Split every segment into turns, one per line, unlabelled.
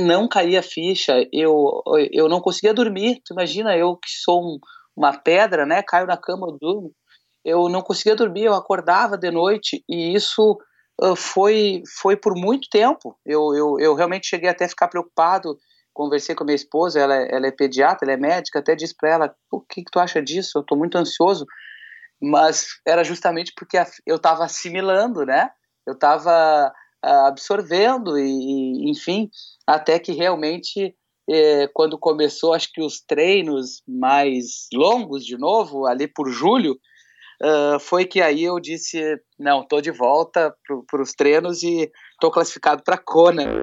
não caía ficha, eu, eu não conseguia dormir. Tu imagina, eu que sou um, uma pedra, né? Caio na cama, eu durmo. Eu não conseguia dormir, eu acordava de noite e isso uh, foi, foi por muito tempo. Eu, eu, eu realmente cheguei até a ficar preocupado. Conversei com a minha esposa, ela, ela é pediatra, ela é médica, até disse para ela: o que, que tu acha disso? Eu estou muito ansioso. Mas era justamente porque eu estava assimilando, né? Eu estava absorvendo e, enfim, até que realmente eh, quando começou, acho que os treinos mais longos de novo, ali por julho, uh, foi que aí eu disse, não, tô de volta para os treinos e tô classificado para Kona.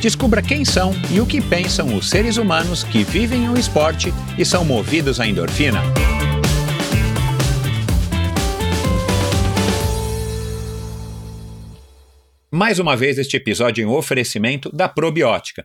Descubra quem são e o que pensam os seres humanos que vivem o esporte e são movidos à endorfina. Mais uma vez, este episódio em oferecimento da Probiótica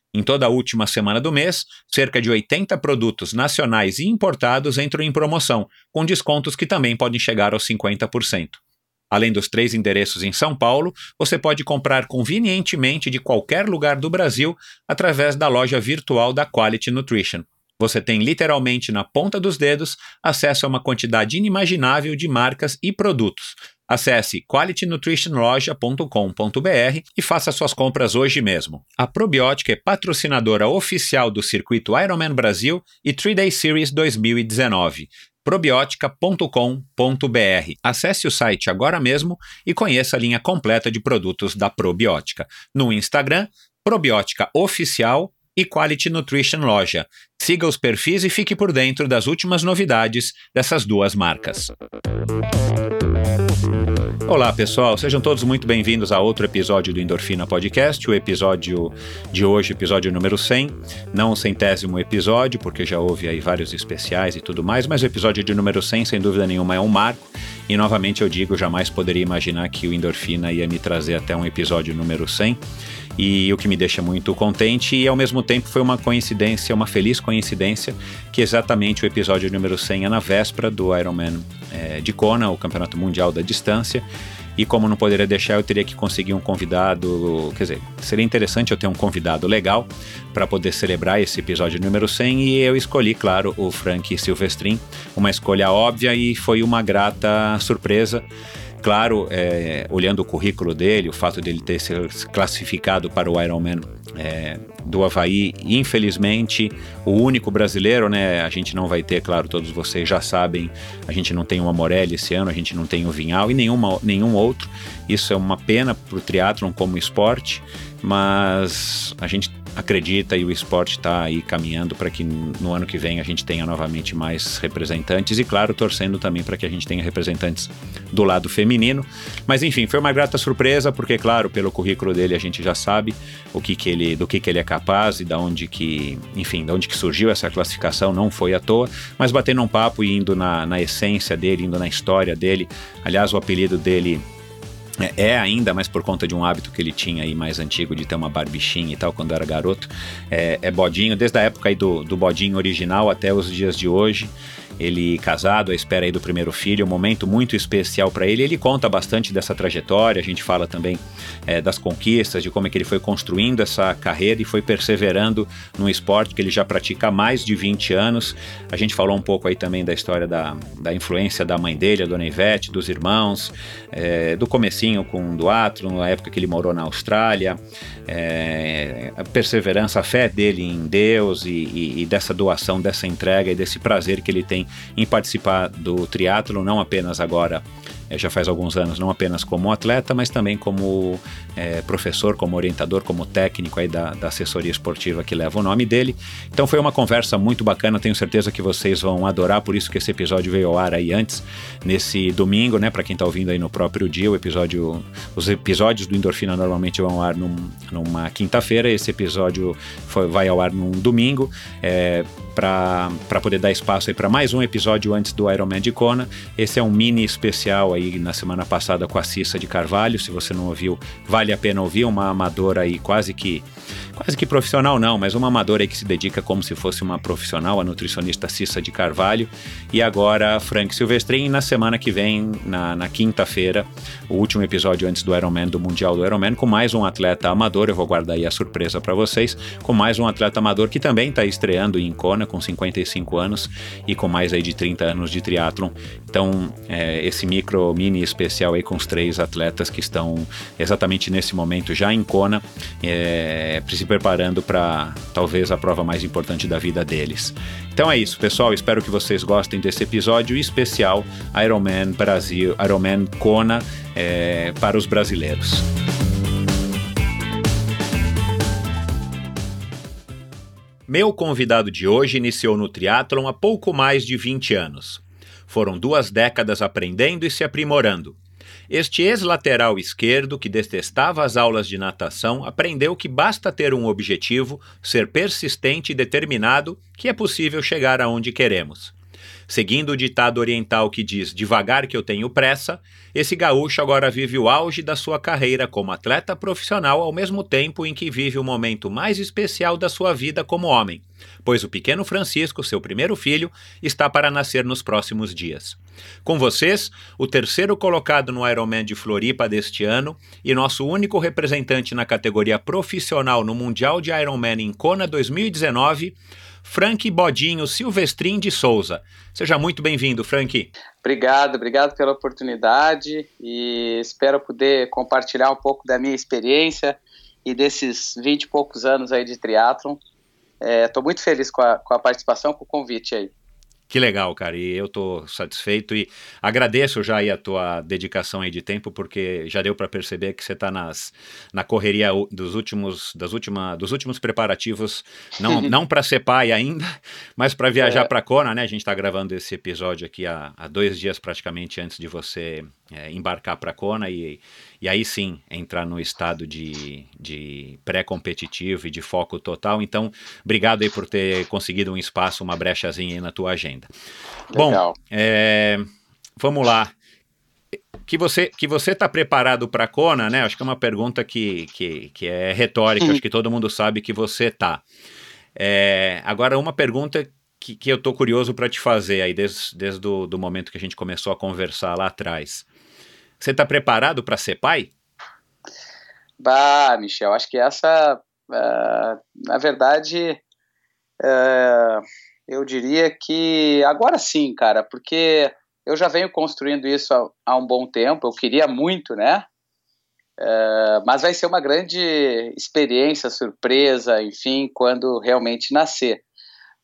Em toda a última semana do mês, cerca de 80 produtos nacionais e importados entram em promoção, com descontos que também podem chegar aos 50%. Além dos três endereços em São Paulo, você pode comprar convenientemente de qualquer lugar do Brasil através da loja virtual da Quality Nutrition. Você tem literalmente na ponta dos dedos acesso a uma quantidade inimaginável de marcas e produtos. Acesse qualitynutritionloja.com.br e faça suas compras hoje mesmo. A Probiótica é patrocinadora oficial do circuito Ironman Brasil e 3-Day Series 2019 probiótica.com.br. Acesse o site agora mesmo e conheça a linha completa de produtos da Probiótica. No Instagram, Probiótica Oficial e Quality Nutrition Loja. Siga os perfis e fique por dentro das últimas novidades dessas duas marcas. Olá, pessoal, sejam todos muito bem-vindos a outro episódio do Endorfina Podcast, o episódio de hoje, episódio número 100, não o centésimo episódio, porque já houve aí vários especiais e tudo mais, mas o episódio de número 100, sem dúvida nenhuma, é um marco, e novamente eu digo, jamais poderia imaginar que o Endorfina ia me trazer até um episódio número 100, e o que me deixa muito contente e ao mesmo tempo foi uma coincidência, uma feliz coincidência, que exatamente o episódio número 100 é na véspera do Ironman é, de Kona, o Campeonato Mundial da Distância, e como não poderia deixar, eu teria que conseguir um convidado, quer dizer, seria interessante eu ter um convidado legal para poder celebrar esse episódio número 100 e eu escolhi, claro, o Frank Silvestrin, uma escolha óbvia e foi uma grata surpresa Claro, é, olhando o currículo dele, o fato dele ter se classificado para o Ironman é, do Havaí, infelizmente, o único brasileiro, né? A gente não vai ter, claro, todos vocês já sabem, a gente não tem o Amorelli esse ano, a gente não tem o Vinhal e nenhuma, nenhum outro. Isso é uma pena para o triatlon como esporte, mas a gente acredita e o esporte está aí caminhando para que no ano que vem a gente tenha novamente mais representantes e, claro, torcendo também para que a gente tenha representantes do lado feminino. Mas enfim, foi uma grata surpresa, porque, claro, pelo currículo dele a gente já sabe o que, que ele, do que, que ele é capaz e da onde que, enfim, da onde que surgiu essa classificação, não foi à toa, mas batendo um papo e indo na, na essência dele, indo na história dele. Aliás, o apelido dele é, é ainda, mas por conta de um hábito que ele tinha aí mais antigo de ter uma barbichinha e tal quando era garoto, é, é bodinho, desde a época aí do, do bodinho original até os dias de hoje ele casado, à espera aí do primeiro filho, um momento muito especial para ele. Ele conta bastante dessa trajetória, a gente fala também é, das conquistas, de como é que ele foi construindo essa carreira e foi perseverando num esporte que ele já pratica há mais de 20 anos. A gente falou um pouco aí também da história da, da influência da mãe dele, a dona Ivete, dos irmãos, é, do comecinho com o duatro, na época que ele morou na Austrália, é, a perseverança, a fé dele em Deus e, e, e dessa doação, dessa entrega e desse prazer que ele tem em participar do triatlo, não apenas agora é, já faz alguns anos, não apenas como atleta, mas também como é, professor, como orientador, como técnico aí da, da, assessoria esportiva que leva o nome dele. Então foi uma conversa muito bacana, tenho certeza que vocês vão adorar, por isso que esse episódio veio ao ar aí antes, nesse domingo, né, para quem está ouvindo aí no próprio dia, o episódio, os episódios do Endorfina normalmente vão ao ar num, numa quinta-feira, esse episódio foi, vai ao ar num domingo, é, para poder dar espaço aí para mais um episódio antes do Ironman de Kona. Esse é um mini especial aí na semana passada com a Cissa de Carvalho. Se você não ouviu, vale a pena ouvir. Uma amadora aí quase que quase que profissional não, mas uma amadora que se dedica como se fosse uma profissional, a nutricionista Cissa de Carvalho. E agora Frank Silvestrin. Na semana que vem, na, na quinta-feira, o último episódio antes do Ironman, do Mundial do Ironman, com mais um atleta amador. Eu vou guardar aí a surpresa para vocês. Com mais um atleta amador que também está estreando em Kona com 55 anos e com mais aí de 30 anos de triatlon. Então, é, esse micro mini especial aí com os três atletas que estão exatamente nesse momento já em Kona, é, se preparando para talvez a prova mais importante da vida deles. Então é isso, pessoal. Espero que vocês gostem desse episódio especial Ironman Brasil, Ironman Kona é, para os brasileiros. Meu convidado de hoje iniciou no triatlon há pouco mais de 20 anos. Foram duas décadas aprendendo e se aprimorando. Este ex-lateral esquerdo, que detestava as aulas de natação, aprendeu que basta ter um objetivo, ser persistente e determinado, que é possível chegar aonde queremos. Seguindo o ditado oriental que diz devagar que eu tenho pressa, esse gaúcho agora vive o auge da sua carreira como atleta profissional ao mesmo tempo em que vive o momento mais especial da sua vida como homem, pois o pequeno Francisco, seu primeiro filho, está para nascer nos próximos dias. Com vocês, o terceiro colocado no Ironman de Floripa deste ano e nosso único representante na categoria profissional no Mundial de Ironman em Kona 2019, Frank Bodinho Silvestrin de Souza. Seja muito bem-vindo, Frank.
Obrigado, obrigado pela oportunidade e espero poder compartilhar um pouco da minha experiência e desses 20 e poucos anos aí de triatlon. Estou é, muito feliz com a, com a participação, com o convite aí.
Que legal, cara. E eu tô satisfeito e agradeço já aí a tua dedicação aí de tempo, porque já deu para perceber que você tá nas, na correria dos últimos, das última, dos últimos preparativos, não, não para ser pai ainda, mas para viajar é. para Kona, né? A gente tá gravando esse episódio aqui há, há dois dias praticamente antes de você é, embarcar para Kona e, e aí sim entrar no estado de, de pré-competitivo e de foco total. Então, obrigado aí por ter conseguido um espaço, uma brechazinha aí na tua agenda. Legal. Bom, é, vamos lá. Que você que você está preparado para Kona, né? Acho que é uma pergunta que, que, que é retórica, acho que todo mundo sabe que você está. É, agora, uma pergunta que, que eu estou curioso para te fazer aí desde, desde o do momento que a gente começou a conversar lá atrás. Você está preparado para ser pai?
Bah, Michel, acho que essa, uh, na verdade, uh, eu diria que agora sim, cara, porque eu já venho construindo isso há, há um bom tempo, eu queria muito, né? Uh, mas vai ser uma grande experiência, surpresa, enfim, quando realmente nascer.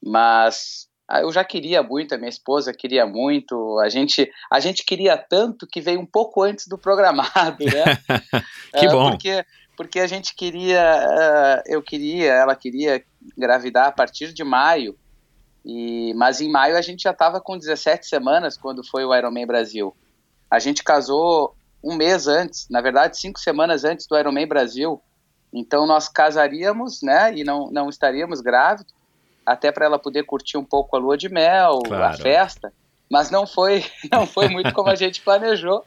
Mas eu já queria muito, a minha esposa queria muito, a gente, a gente queria tanto que veio um pouco antes do programado, né?
que é, bom.
Porque, porque a gente queria, uh, eu queria, ela queria engravidar a partir de maio, e, mas em maio a gente já estava com 17 semanas quando foi o Ironman Brasil. A gente casou um mês antes, na verdade cinco semanas antes do Ironman Brasil, então nós casaríamos, né, e não, não estaríamos grávidos, até para ela poder curtir um pouco a lua de mel, claro. a festa, mas não foi, não foi muito como a gente planejou.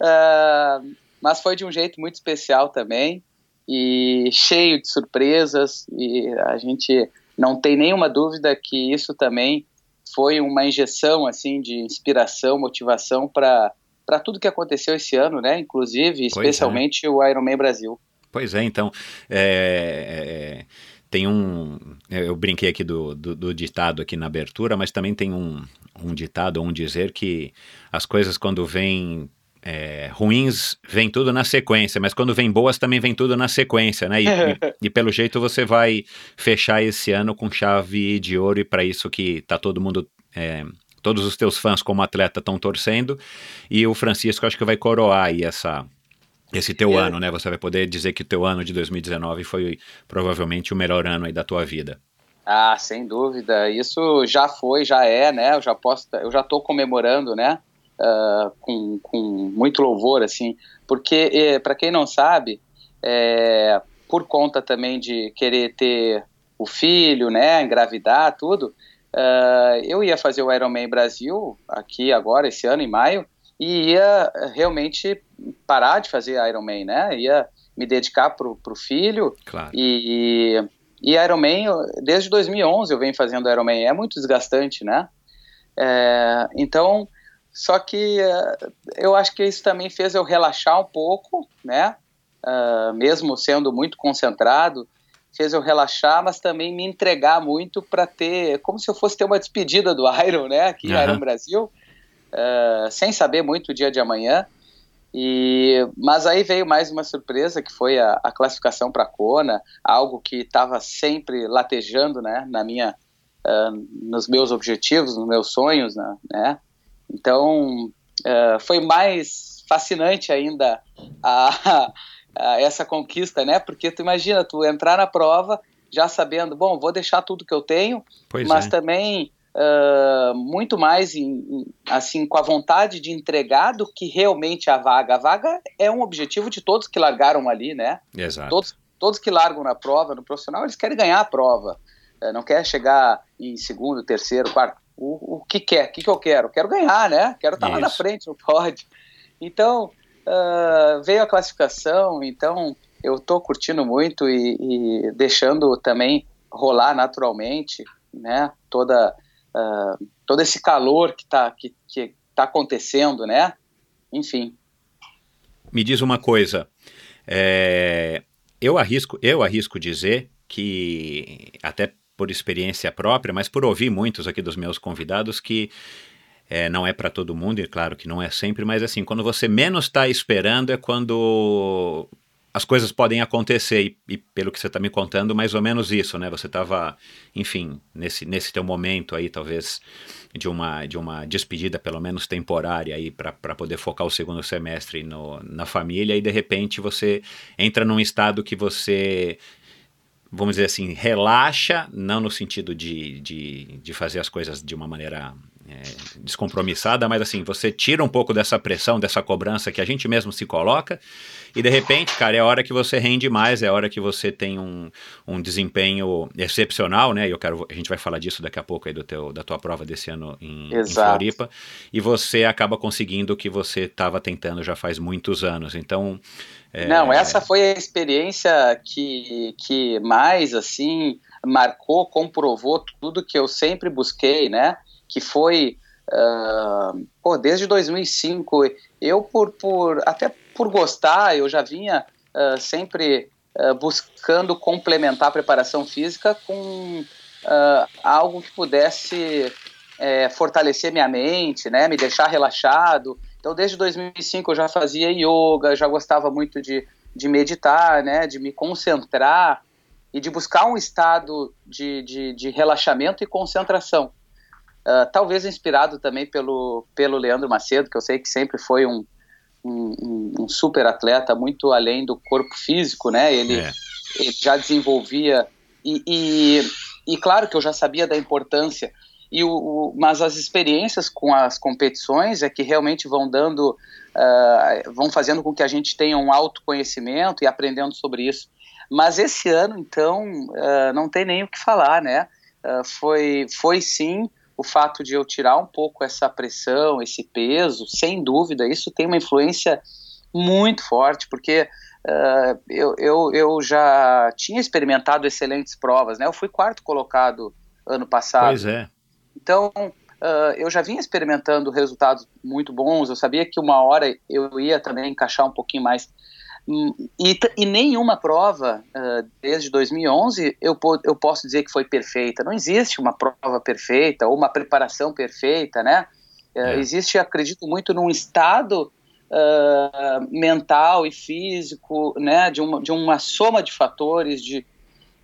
Uh, mas foi de um jeito muito especial também e cheio de surpresas e a gente não tem nenhuma dúvida que isso também foi uma injeção assim de inspiração, motivação para para tudo que aconteceu esse ano, né? Inclusive, é. especialmente é. o Ironman Brasil.
Pois é, então é, é, tem um, eu brinquei aqui do, do, do, ditado aqui na abertura, mas também tem um, um ditado, um dizer que as coisas quando vêm é, ruins vem tudo na sequência, mas quando vem boas também vem tudo na sequência, né? E, e, e pelo jeito você vai fechar esse ano com chave de ouro e para isso que tá todo mundo é, todos os teus fãs como atleta estão torcendo e o Francisco acho que vai coroar aí essa esse teu é. ano, né? Você vai poder dizer que o teu ano de 2019 foi provavelmente o melhor ano aí da tua vida.
Ah, sem dúvida. Isso já foi, já é, né? Eu já posso, eu já estou comemorando, né? uh, com, com muito louvor, assim, porque, para quem não sabe, é, por conta também de querer ter o filho, né, engravidar, tudo, uh, eu ia fazer o Ironman Brasil aqui agora, esse ano, em maio, e ia realmente parar de fazer Ironman, né, ia me dedicar pro, pro filho,
claro.
e, e Ironman, desde 2011 eu venho fazendo Ironman, é muito desgastante, né, é, então só que uh, eu acho que isso também fez eu relaxar um pouco, né? Uh, mesmo sendo muito concentrado, fez eu relaxar, mas também me entregar muito para ter, como se eu fosse ter uma despedida do Iron, né? Aqui uhum. Iron Brasil, uh, sem saber muito o dia de amanhã. E, mas aí veio mais uma surpresa que foi a, a classificação para a Kona, algo que estava sempre latejando, né? Na minha, nos meus objetivos, nos meus sonhos, né? Então, uh, foi mais fascinante ainda a, a, essa conquista, né? Porque tu imagina, tu entrar na prova já sabendo, bom, vou deixar tudo que eu tenho,
pois
mas
é.
também uh, muito mais em, assim com a vontade de entregar do que realmente a vaga. A vaga é um objetivo de todos que largaram ali, né?
Exato.
Todos, todos que largam na prova, no profissional, eles querem ganhar a prova. Uh, não quer chegar em segundo, terceiro, quarto o, o que quer, o que, que eu quero? Quero ganhar, né? Quero estar lá na frente, não pode. Então, uh, veio a classificação, então eu estou curtindo muito e, e, deixando também rolar naturalmente, né? Toda, todo esse calor que está que, que tá acontecendo, né? Enfim.
Me diz uma coisa, é, eu arrisco, eu arrisco dizer que até por experiência própria, mas por ouvir muitos aqui dos meus convidados que é, não é para todo mundo, e claro que não é sempre, mas assim, quando você menos está esperando é quando as coisas podem acontecer, e, e pelo que você está me contando, mais ou menos isso, né? Você estava, enfim, nesse, nesse teu momento aí, talvez, de uma, de uma despedida, pelo menos temporária, aí, para poder focar o segundo semestre no, na família, e de repente você entra num estado que você vamos dizer assim, relaxa, não no sentido de, de, de fazer as coisas de uma maneira é, descompromissada, mas assim, você tira um pouco dessa pressão, dessa cobrança que a gente mesmo se coloca, e de repente, cara, é a hora que você rende mais, é a hora que você tem um, um desempenho excepcional, né? E eu quero, a gente vai falar disso daqui a pouco aí do teu, da tua prova desse ano em, em Floripa, e você acaba conseguindo o que você estava tentando já faz muitos anos. Então,
é... Não, essa foi a experiência que, que mais, assim, marcou, comprovou tudo que eu sempre busquei, né? Que foi, uh, pô, desde 2005, eu por, por, até por gostar, eu já vinha uh, sempre uh, buscando complementar a preparação física com algo que pudesse é, fortalecer minha mente, né? Me deixar relaxado, então, desde 2005 eu já fazia yoga, já gostava muito de, de meditar, né, de me concentrar e de buscar um estado de, de, de relaxamento e concentração. Uh, talvez inspirado também pelo, pelo Leandro Macedo, que eu sei que sempre foi um, um, um, super atleta, muito além do corpo físico, né? Ele, é. ele já desenvolvia e, e, e, claro que eu já sabia da importância e o, o, mas as experiências com as competições é que realmente vão dando, uh, vão fazendo com que a gente tenha um autoconhecimento e aprendendo sobre isso. Mas esse ano, então, uh, não tem nem o que falar, né? Uh, foi, foi sim o fato de eu tirar um pouco essa pressão, esse peso, sem dúvida, isso tem uma influência muito forte, porque uh, eu, eu, eu já tinha experimentado excelentes provas, né? Eu fui quarto colocado ano passado.
Pois é.
Então, uh, eu já vinha experimentando resultados muito bons, eu sabia que uma hora eu ia também encaixar um pouquinho mais e, e nenhuma prova uh, desde 2011 eu, eu posso dizer que foi perfeita. Não existe uma prova perfeita ou uma preparação perfeita, né? Uh, é. Existe, acredito muito, num estado uh, mental e físico, né? De uma, de uma soma de fatores, de,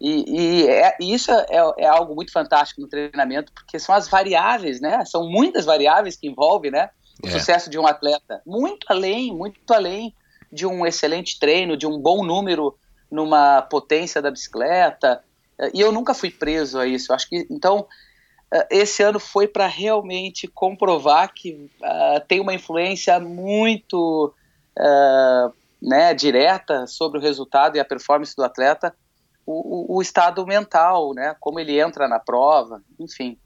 e, e, é, e isso é, é, algo muito fantástico no treinamento, porque são as variáveis, né? São muitas variáveis que envolvem, né? O é. sucesso de um atleta. Muito além, muito além de um excelente treino, de um bom número numa potência da bicicleta. E eu nunca fui preso a isso. Acho que então eh, esse ano foi para realmente comprovar que uh, tem uma influência muito uh, né, direta sobre o resultado e a performance do atleta, o, o, o estado mental, né, como ele entra na prova, enfim.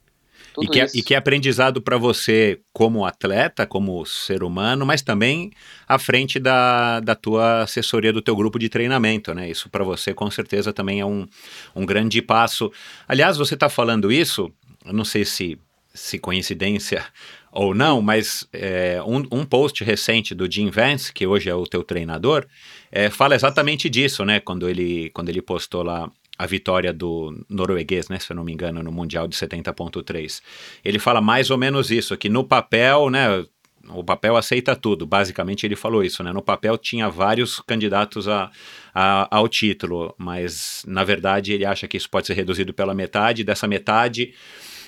E que, é, e que, é, aprendizado para você como atleta, como ser humano, mas também à frente da, da tua assessoria, do teu grupo de treinamento, né? Isso para você com certeza também é um, um grande passo. Aliás, você está falando isso, eu não sei se, se coincidência ou não, mas é, um, um, post recente do Jim Vance, que hoje é o teu treinador, é, fala exatamente disso, né? Quando ele, quando ele postou lá a vitória do norueguês, né, se eu não me engano, no Mundial de 70.3. Ele fala mais ou menos isso, que no papel, né, o papel aceita tudo, basicamente ele falou isso, né, no papel tinha vários candidatos a, a, ao título, mas na verdade ele acha que isso pode ser reduzido pela metade, dessa metade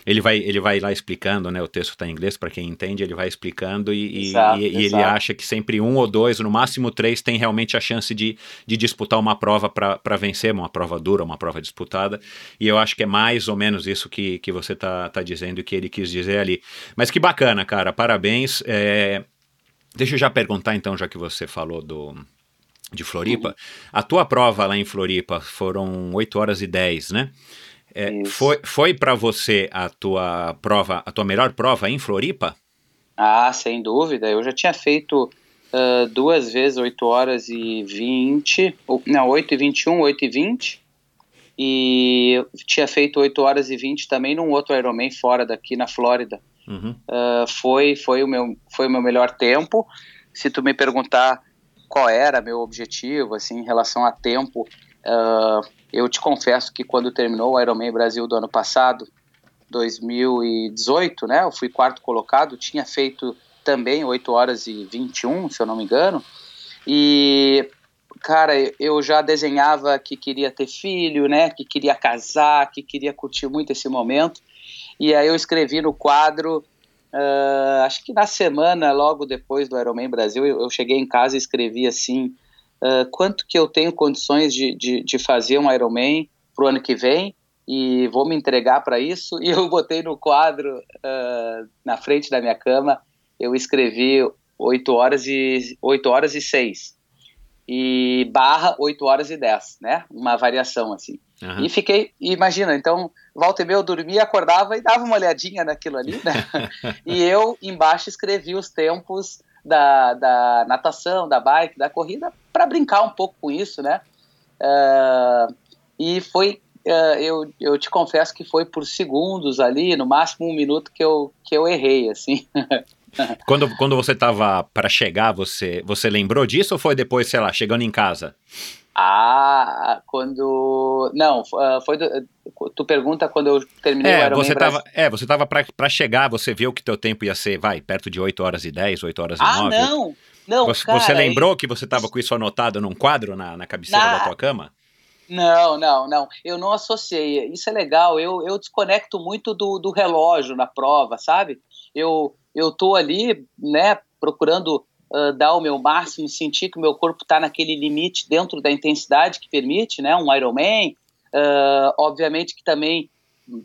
ele vai, ele vai lá explicando, né? O texto está em inglês, para quem entende, ele vai explicando e, exato, e, e ele acha que sempre um ou dois, no máximo três, tem realmente a chance de, de disputar uma prova para vencer, uma prova dura, uma prova disputada. E eu acho que é mais ou menos isso que, que você tá, tá dizendo e que ele quis dizer ali. Mas que bacana, cara, parabéns. É... Deixa eu já perguntar então, já que você falou do, de Floripa. Uhum. A tua prova lá em Floripa foram 8 horas e 10, né? É, foi foi para você a tua prova, a tua melhor prova em Floripa?
Ah, sem dúvida. Eu já tinha feito uh, duas vezes 8 horas e 20, ou, não, 8 e 21, 8 e 20. E tinha feito 8 horas e 20 também num outro Ironman fora daqui na Flórida. Uhum. Uh, foi, foi, o meu, foi o meu melhor tempo. Se tu me perguntar qual era meu objetivo, assim, em relação a tempo, uh, eu te confesso que quando terminou o Ironman Brasil do ano passado, 2018, né, eu fui quarto colocado, tinha feito também 8 horas e 21, se eu não me engano, e cara, eu já desenhava que queria ter filho, né, que queria casar, que queria curtir muito esse momento, e aí eu escrevi no quadro, uh, acho que na semana, logo depois do Ironman Brasil, eu, eu cheguei em casa e escrevi assim, uh, quanto que eu tenho condições de, de, de fazer um Ironman para o ano que vem e vou me entregar para isso. E eu botei no quadro uh, na frente da minha cama, eu escrevi 8 horas e 8 horas e 6 e barra 8 horas e 10, né? Uma variação assim. Uhum. E fiquei, imagina, então, volta e meia eu dormia, acordava e dava uma olhadinha naquilo ali, né? e eu embaixo escrevi os tempos da, da natação, da bike, da corrida, para brincar um pouco com isso, né? Uh, e foi, uh, eu, eu te confesso que foi por segundos ali, no máximo um minuto que eu, que eu errei, assim.
quando, quando você estava para chegar, você, você lembrou disso ou foi depois, sei lá, chegando em casa?
Ah, quando. Não, ah, foi. Do... Tu pergunta quando eu terminei
é,
o Ironman
você tava, É, você tava para chegar, você viu que teu tempo ia ser, vai, perto de 8 horas e 10, 8 horas e
ah,
9.
Ah, não! Não,
você,
cara,
você lembrou que você tava com isso anotado num quadro na, na cabeceira na... da tua cama?
Não, não, não. Eu não associei. Isso é legal. Eu, eu desconecto muito do, do relógio na prova, sabe? Eu, eu tô ali, né, procurando uh, dar o meu máximo, sentir que o meu corpo está naquele limite dentro da intensidade que permite, né? Um Ironman, uh, obviamente que também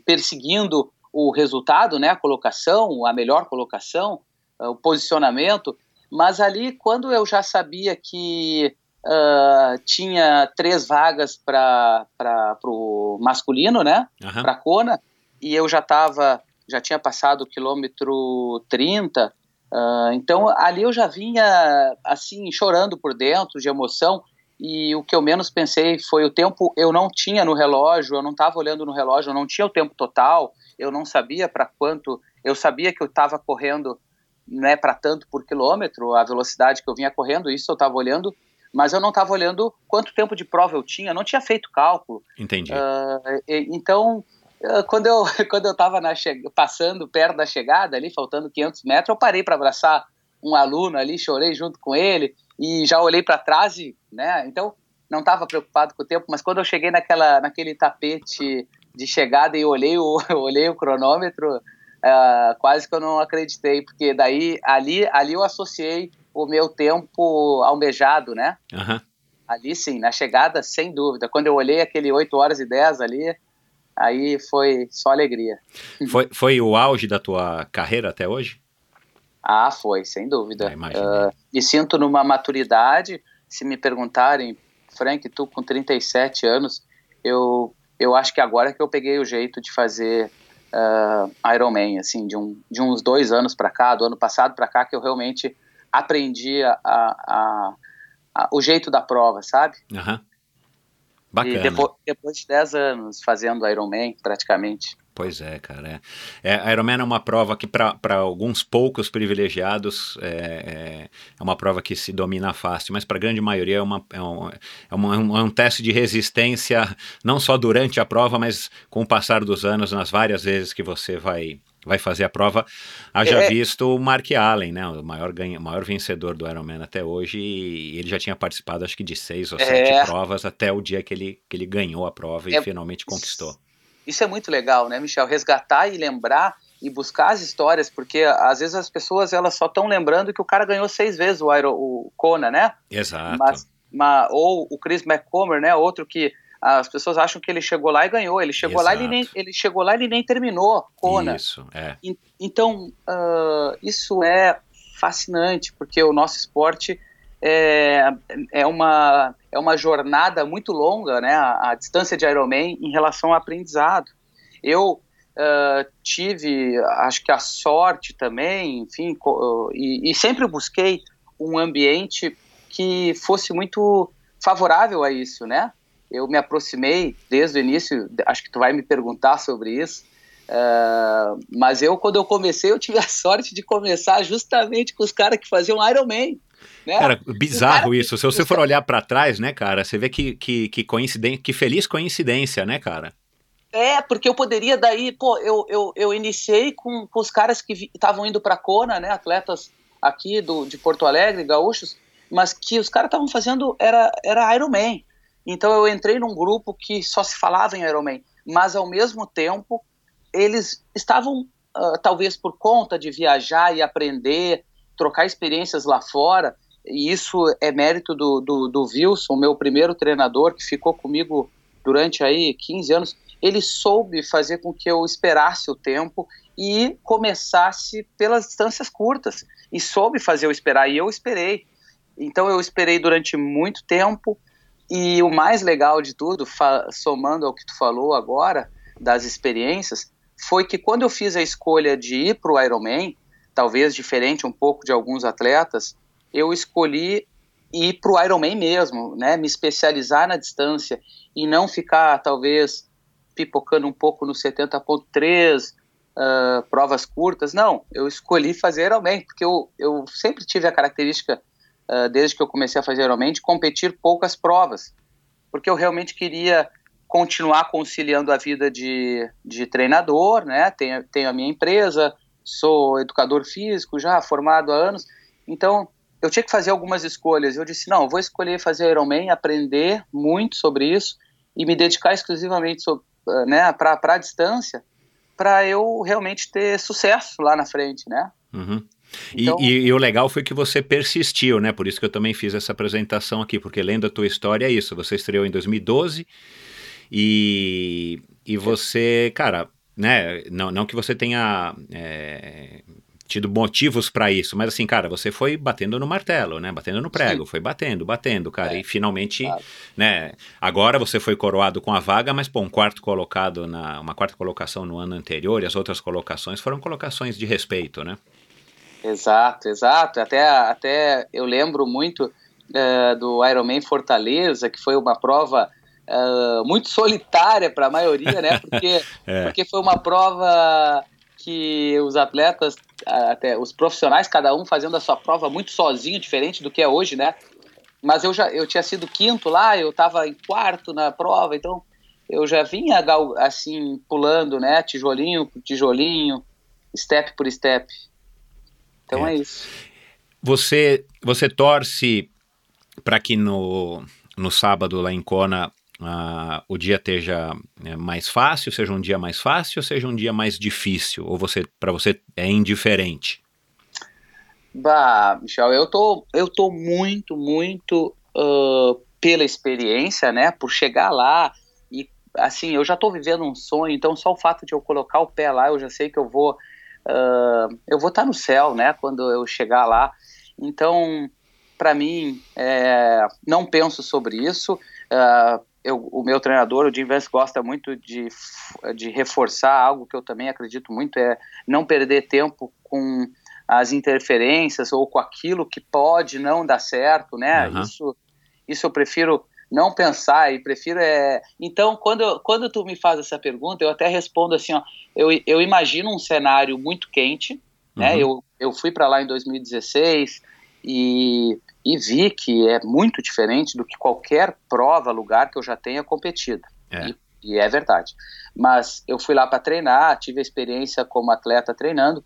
perseguindo o resultado, né? A colocação, a melhor colocação, uh, o posicionamento. Mas ali, quando eu já sabia que tinha três vagas para o masculino, né? Uhum. Para Kona, e eu já estava, já tinha passado o quilômetro 30, Uh, então ali eu já vinha assim chorando por dentro de emoção e o que eu menos pensei foi o tempo eu não tinha no relógio, eu não estava olhando no relógio, eu não tinha o tempo total, eu não sabia para quanto, eu sabia que eu estava correndo né, para tanto por quilômetro, a velocidade que eu vinha correndo, isso eu estava olhando, mas eu não estava olhando quanto tempo de prova eu tinha, não tinha feito cálculo.
Entendi. Uh,
então quando eu quando eu estava passando perto da chegada ali, faltando 500 metros, eu parei para abraçar um aluno ali, chorei junto com ele e já olhei para trás e, né? Então não estava preocupado com o tempo, mas quando eu cheguei naquela naquele tapete de chegada e olhei o olhei o cronômetro, uh, quase que eu não acreditei, porque daí ali ali eu associei o meu tempo almejado, né?
Uhum.
Ali sim, na chegada, sem dúvida. Quando eu olhei aquele 8 horas e 10 ali, aí foi só alegria.
Foi, foi o auge da tua carreira até hoje?
Ah, foi, sem dúvida. Uh, me sinto numa maturidade. Se me perguntarem, Frank, tu com 37 anos, eu, eu acho que agora que eu peguei o jeito de fazer uh, Ironman, assim, de, um, de uns dois anos para cá, do ano passado para cá, que eu realmente aprendi a, a, a, o jeito da prova, sabe?
Uhum. Bacana.
E depois, depois de 10 anos fazendo Ironman, praticamente.
Pois é, cara. É. É, Ironman é uma prova que, para alguns poucos privilegiados, é, é, é, uma prova que se domina fácil, mas para a grande maioria é, uma, é, um, é, uma, é um teste de resistência, não só durante a prova, mas com o passar dos anos, nas várias vezes que você vai vai fazer a prova, haja é, visto o Mark Allen, né, o maior, ganha, maior vencedor do Ironman até hoje, e ele já tinha participado acho que de seis ou é, sete provas até o dia que ele, que ele ganhou a prova e é, finalmente conquistou.
Isso é muito legal, né, Michel? Resgatar e lembrar e buscar as histórias, porque às vezes as pessoas elas só estão lembrando que o cara ganhou seis vezes o, Iron, o Kona, né?
Exato.
Mas, mas, ou o Chris McComber, né, outro que as pessoas acham que ele chegou lá e ganhou. Ele chegou Exato. lá ele nem ele chegou lá ele nem terminou Kona.
Isso, é.
E, então uh, isso é fascinante porque o nosso esporte é, é uma é uma jornada muito longa, né? A, a distância de Ironman em relação ao aprendizado. Eu uh, tive, acho que a sorte também, enfim, e, e sempre busquei um ambiente que fosse muito favorável a isso, né? eu me aproximei desde o início, acho que tu vai me perguntar sobre isso, uh, mas eu, quando eu comecei, eu tive a sorte de começar justamente com os caras que faziam Iron Man. Né?
Cara, bizarro cara, isso. Se você for olhar para trás, né, cara, você vê que, que, que coincidência, que feliz coincidência, né, cara?
É, porque eu poderia daí, pô, eu, eu, eu iniciei com, com os caras que estavam indo para Kona, né, atletas aqui do, de Porto Alegre, gaúchos, mas que os caras estavam fazendo, era, era Iron Man. Então eu entrei num grupo que só se falava em Ironman, mas ao mesmo tempo eles estavam, uh, talvez por conta de viajar e aprender, trocar experiências lá fora, e isso é mérito do, do, do Wilson, meu primeiro treinador, que ficou comigo durante aí 15 anos, ele soube fazer com que eu esperasse o tempo e começasse pelas distâncias curtas, e soube fazer eu esperar, e eu esperei. Então eu esperei durante muito tempo, e o mais legal de tudo, somando ao que tu falou agora, das experiências, foi que quando eu fiz a escolha de ir para o Ironman, talvez diferente um pouco de alguns atletas, eu escolhi ir para o Ironman mesmo, né, me especializar na distância e não ficar talvez pipocando um pouco no 70.3, uh, provas curtas, não, eu escolhi fazer Ironman, porque eu, eu sempre tive a característica uh, desde que eu comecei a fazer Ironman, de competir poucas provas, porque eu realmente queria continuar conciliando a vida de, de treinador, né? Tenho, tenho a minha empresa, sou educador físico já, formado há anos, então eu tinha que fazer algumas escolhas. Eu disse, não, vou escolher fazer Ironman, aprender muito sobre isso e me dedicar exclusivamente ah, né, para a distância, para eu realmente ter sucesso lá na frente, né?
Uhum. Então, e, e, e, o legal foi que você persistiu, né? Por isso que eu também fiz essa apresentação aqui, porque lendo a tua história é isso. Você estreou em 2012 e, e você, cara, né? Não, não que você tenha é, tido motivos para isso, mas assim, cara, você foi batendo no martelo, né? Batendo no prego, Sim. foi batendo, batendo, cara, é, e finalmente, claro. né? Agora você foi coroado com a vaga, mas pô, um quarto colocado na uma quarta colocação no ano anterior e as outras colocações foram colocações de respeito, né?
Exato, exato. Até até eu lembro muito uh, do Ironman Fortaleza, que foi uma prova uh, muito solitária para a maioria, né? Porque é. porque foi uma prova que os atletas, até os profissionais, cada um fazendo a sua prova muito sozinho, diferente do que é hoje, né? Mas eu já eu tinha sido quinto lá, eu estava em quarto na prova, então eu já vinha assim pulando, né? Tijolinho por tijolinho, step por step. Então é, é isso.
Você você torce para que no no sábado lá em Kona uh, o dia esteja né, mais fácil, seja um dia mais fácil seja um dia mais difícil? Ou você para você é indiferente?
Bah, Michel, eu tô, eu tô muito, muito uh, pela experiência, né? Por chegar lá e assim, eu já tô vivendo um sonho, então só o fato de eu colocar o pé lá, eu já sei que eu vou, uh, eu vou estar tá no céu, né? Quando eu chegar lá. Então, para mim, é, não penso sobre isso. Uh, eu, o meu treinador, o Jim Vance, gosta muito de, de reforçar algo que eu também acredito muito, é não perder tempo com as interferências ou com aquilo que pode não dar certo, né? Uhum. Isso, isso eu prefiro não pensar e prefiro é então quando quando tu me faz essa pergunta eu até respondo assim ó eu, eu imagino um cenário muito quente né uhum. eu, eu fui para lá em 2016 e e vi que é muito diferente do que qualquer prova, lugar que eu já tenha competido. É. E, e é verdade. Mas eu fui lá para treinar, tive a experiência como atleta treinando,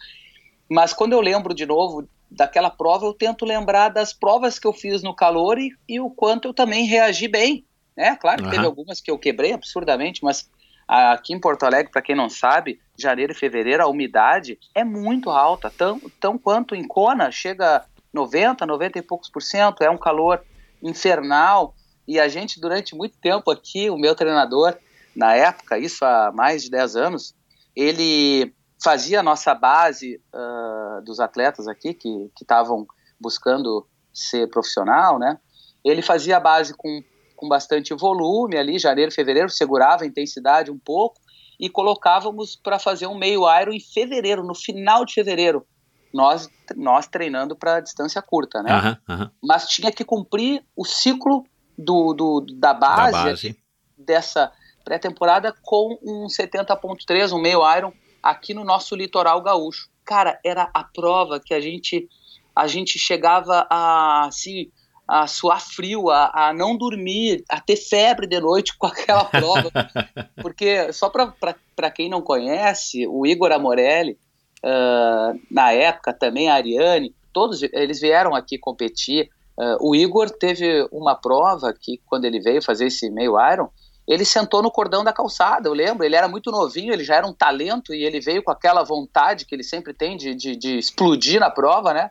mas quando eu lembro de novo daquela prova, eu tento lembrar das provas que eu fiz no calor e, e o quanto eu também reagi bem. Né? Claro que uhum. teve algumas que eu quebrei absurdamente, mas aqui em Porto Alegre, para quem não sabe, janeiro e fevereiro a umidade é muito alta, tão, tão quanto em Kona, chega 90, 90 e poucos por cento, é um calor infernal. E a gente, durante muito tempo aqui, o meu treinador, na época, isso há mais de 10 anos, ele fazia a nossa base uh, dos atletas aqui, que estavam buscando ser profissional, né? Ele fazia a base com, com bastante volume ali, janeiro, fevereiro, segurava a intensidade um pouco e colocávamos para fazer um meio iron em fevereiro, no final de fevereiro nós, nós treinando para distância curta, né? Uhum, uhum. Mas tinha que cumprir o ciclo do, do da, base, da base. dessa pré-temporada com um 70.3, um meio iron, aqui no nosso litoral gaúcho. Cara, era a prova que a gente a gente chegava a assim a suar frio, a, a não dormir, a ter febre de noite com aquela prova. Porque, só para quem não conhece, o Igor Amorelli, uh, na época também a Ariane, todos eles vieram aqui competir. Uh, o Igor teve uma prova que, quando ele veio fazer esse meio Iron, ele sentou no cordão da calçada, eu lembro, ele era muito novinho, ele já era um talento e ele veio com aquela vontade que ele sempre tem de, de, de explodir na prova, né?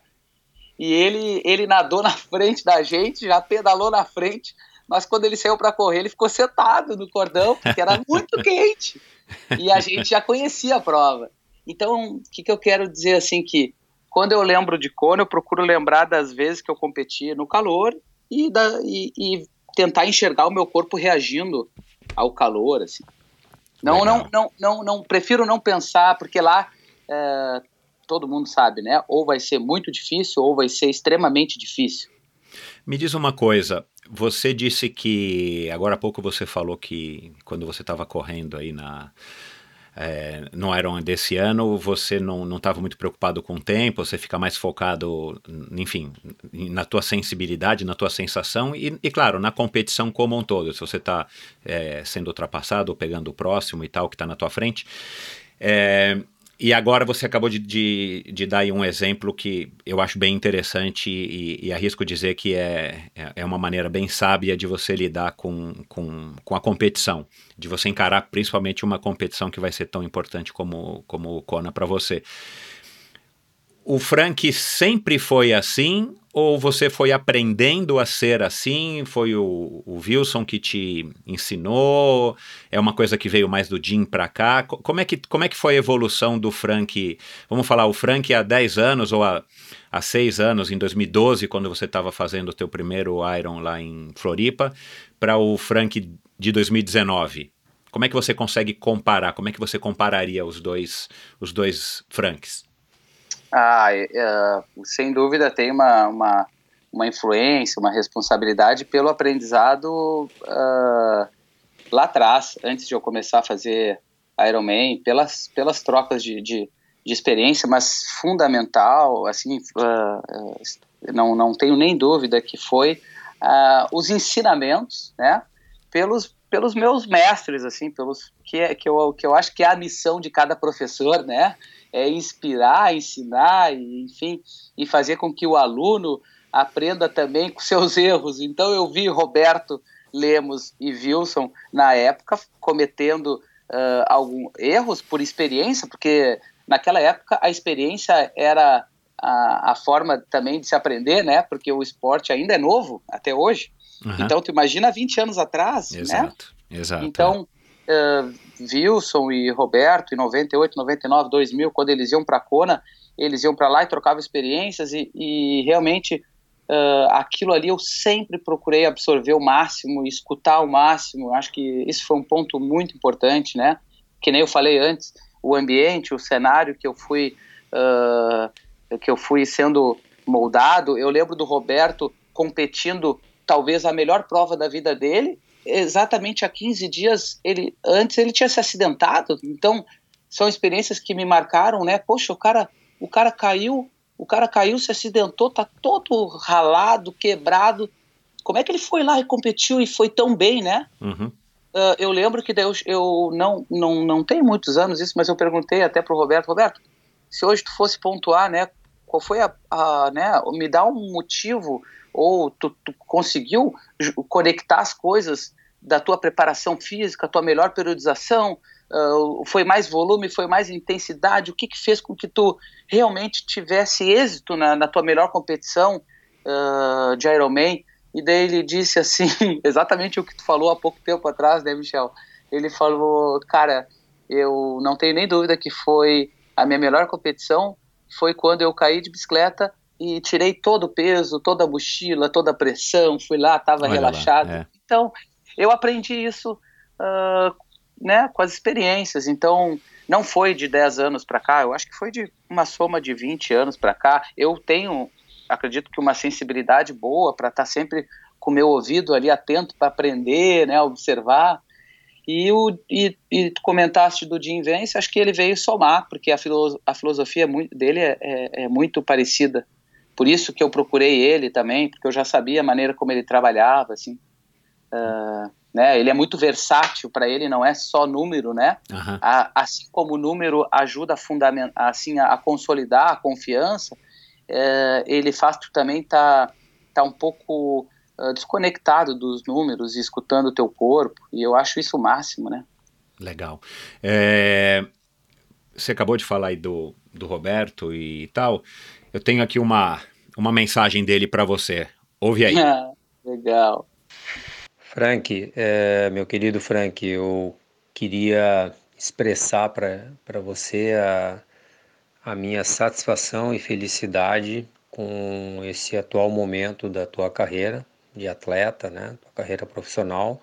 E ele, ele nadou na frente da gente, já pedalou na frente, mas quando ele saiu para correr, ele ficou sentado no cordão, porque era muito quente. E a gente já conhecia a prova. Então, o que, que eu quero dizer assim que quando eu lembro de Kona, eu procuro lembrar das vezes que eu competi no calor e, da, e, e tentar enxergar o meu corpo reagindo ao calor, assim. Não, não, não, não, não, prefiro não pensar, porque lá é, todo mundo sabe, né? Ou vai ser muito difícil ou vai ser extremamente difícil.
Me diz uma coisa, você disse que agora há pouco você falou que quando você estava correndo aí na é, no Iron desse ano, você não estava muito preocupado com o tempo, você fica mais focado, enfim, na tua sensibilidade, na tua sensação e, e claro, na competição como um todo. Se você está é, sendo ultrapassado pegando o próximo e tal que está na tua frente. É, e agora você acabou de, de, de, dar aí um exemplo que eu acho bem interessante e, e arrisco dizer que é, é, é uma maneira bem sábia de você lidar com, com, com a competição, de você encarar principalmente uma competição que vai ser tão importante como, como o Kona para você. o Frank sempre foi assim ou você foi aprendendo a ser assim? Foi o, o Wilson que te ensinou? É uma coisa que veio mais do Jim para cá? Como é, que, como é que foi a evolução do Frank? Vamos falar, o Frank há 10 anos ou há, há 6 anos, em 2012, quando você estava fazendo o teu primeiro Iron lá em Floripa, para o Frank de 2019? Como é que você consegue comparar? Como é que você compararia os dois, os dois Franks?
Ah, é, sem dúvida tem uma, uma, uma, influência, uma responsabilidade pelo aprendizado uh, lá atrás, antes de eu começar a fazer Ironman, pelas, pelas trocas de, de, de experiência, mas fundamental, assim, uh, não, não tenho nem dúvida que foi uh, os ensinamentos, né, pelos, pelos meus mestres, assim, pelos que, é, que, eu, que eu acho que é a missão de cada professor, né, é inspirar, ensinar, e, enfim, e fazer com que o aluno aprenda também com seus erros. Então eu vi Roberto Lemos e Wilson na época cometendo uh, alguns erros por experiência, porque naquela época a experiência era a, a, forma também de se aprender, né? Porque o esporte ainda é novo até hoje. Uhum. Então tu imagina 20 anos atrás,
exato,
né?
Exato.
Então uh, Wilson e Roberto, em 98, 99, 2000, quando eles iam para Kona, eles iam para lá e trocavam experiências e, e realmente uh, aquilo ali eu sempre procurei absorver o máximo, escutar o máximo. Acho que isso foi um ponto muito importante, né? Que nem eu falei antes, o ambiente, o cenário que eu fui uh, que eu fui sendo moldado. Eu lembro do Roberto competindo talvez a melhor prova da vida dele exatamente há 15 dias ele antes ele tinha se acidentado. Então, são experiências que me marcaram, né? Poxa, o cara, o cara caiu, o cara caiu, se acidentou, tá todo ralado, quebrado. Como é que ele foi lá e competiu e foi tão bem, né?
Uhum.
Uh, eu lembro que eu, eu não, não, não tenho muitos anos isso, mas eu perguntei até pro Roberto, Roberto, se hoje tu fosse pontuar, né? Qual foi a, a né? Me dá um motivo ou tu, tu conseguiu conectar as coisas da tua preparação física, tua melhor periodização, uh, foi mais volume, foi mais intensidade, o que, que fez com que tu realmente tivesse êxito na, na tua melhor competição uh, de Ironman? E daí ele disse assim, exatamente o que tu falou há pouco tempo atrás, né, Michel? Ele falou, cara, eu não tenho nem dúvida que foi a minha melhor competição, foi quando eu caí de bicicleta e tirei todo o peso, toda a mochila, toda a pressão, fui lá, estava relaxado. Lá, é. Então, eu aprendi isso uh, né, com as experiências. Então, não foi de 10 anos para cá, eu acho que foi de uma soma de 20 anos para cá. Eu tenho, acredito que uma sensibilidade boa para estar tá sempre com o meu ouvido ali atento para aprender, né, observar. E, o, e, e comentaste do Jim Vance, acho que ele veio somar, porque a, filo, a filosofia dele é, é, é, muito parecida. Por isso que eu procurei ele também, porque eu já sabia a maneira como ele trabalhava, assim. Uh, né, ele é muito versátil para ele, não é só número, né?
Uhum.
A, assim como o número ajuda a fundamentar, assim, a, a, consolidar a confiança, é, ele faz tu também tá, tá um pouco uh, desconectado dos números e escutando o teu corpo, e eu acho isso o máximo, né?
Legal. É, você acabou de falar aí do, do Roberto e tal. Eu tenho aqui uma, uma mensagem dele para você. Ouve aí.
legal.
Frank, é, meu querido Frank, eu queria expressar para você a, a minha satisfação e felicidade com esse atual momento da tua carreira de atleta, né, tua carreira profissional.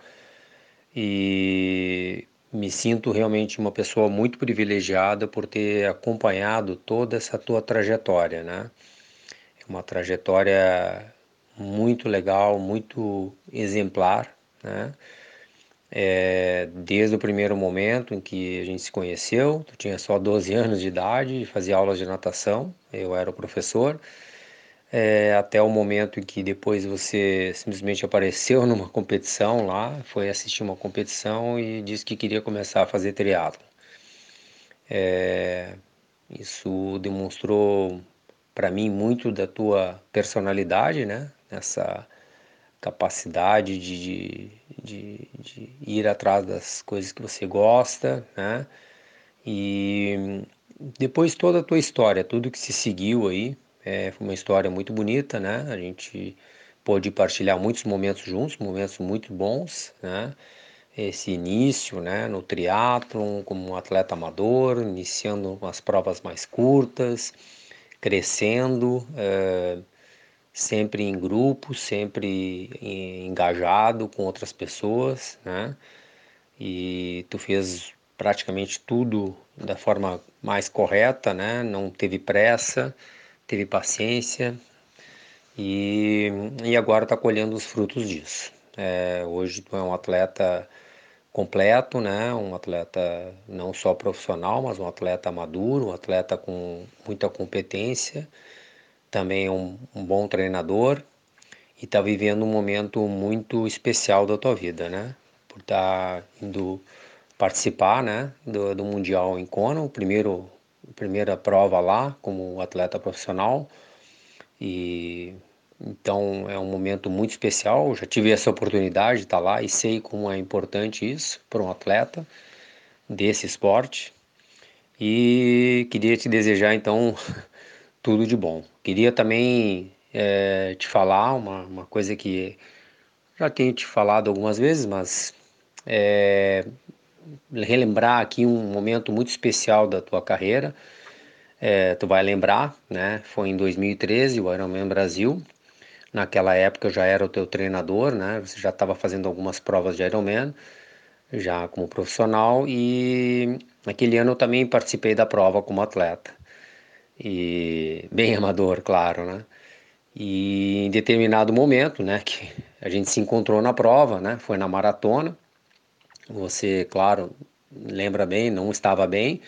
E me sinto realmente uma pessoa muito privilegiada por ter acompanhado toda essa tua trajetória, né? Uma trajetória muito legal, muito exemplar né? É, desde o primeiro momento em que a gente se conheceu, tu tinha só 12 anos de idade fazia aulas de natação, eu era o professor, é, até o momento em que depois você simplesmente apareceu numa competição lá, foi assistir uma competição e disse que queria começar a fazer triatlo. É, isso demonstrou para mim muito da tua personalidade, né? Nessa capacidade de, de, de, ir atrás das coisas que você gosta, né? E depois toda a tua história, tudo que se seguiu aí, é, foi uma história muito bonita, né? A gente pôde partilhar muitos momentos juntos, momentos muito bons, né? Esse início, né, no triatlon, como um atleta amador, iniciando as provas mais curtas, crescendo, é, sempre em grupo, sempre engajado com outras pessoas, né? E tu fez praticamente tudo da forma mais correta, né? Não teve pressa, teve paciência e, e agora está colhendo os frutos disso. É, hoje tu é um atleta completo, né? Um atleta não só profissional, mas um atleta maduro, um atleta com muita competência também é um, um bom treinador e está vivendo um momento muito especial da tua vida, né? Por estar tá indo participar, né, do, do mundial em Kona, o primeiro primeira prova lá como atleta profissional e então é um momento muito especial. Eu já tive essa oportunidade de estar tá lá e sei como é importante isso para um atleta desse esporte. E queria te desejar então tudo de bom. Queria também é, te falar uma, uma coisa que já tenho te falado algumas vezes, mas é, relembrar aqui um momento muito especial da tua carreira. É, tu vai lembrar, né? Foi em 2013, o Ironman Brasil. Naquela época eu já era o teu treinador, né? Você já estava fazendo algumas provas de Ironman, já como profissional, e naquele ano eu também participei da prova como atleta e bem amador, claro, né? E em determinado momento, né, que a gente se encontrou na prova, né? Foi na maratona. Você, claro, lembra bem, não estava bem.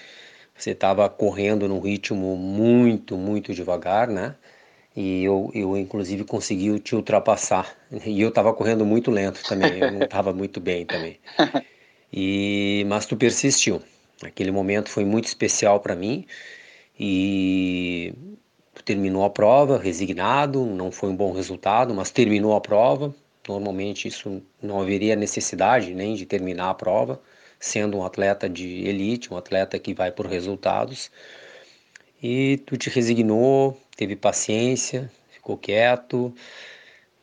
Você estava correndo num ritmo muito, muito devagar, né? E eu, eu inclusive consegui te ultrapassar. E eu estava correndo muito lento também, eu não estava muito bem também. E mas tu persistiu. Aquele momento foi muito especial para mim e terminou a prova resignado, não foi um bom resultado, mas terminou a prova. Normalmente isso não haveria necessidade nem de terminar a prova, sendo um atleta de elite, um atleta que vai por resultados. E tu te resignou, teve paciência, ficou quieto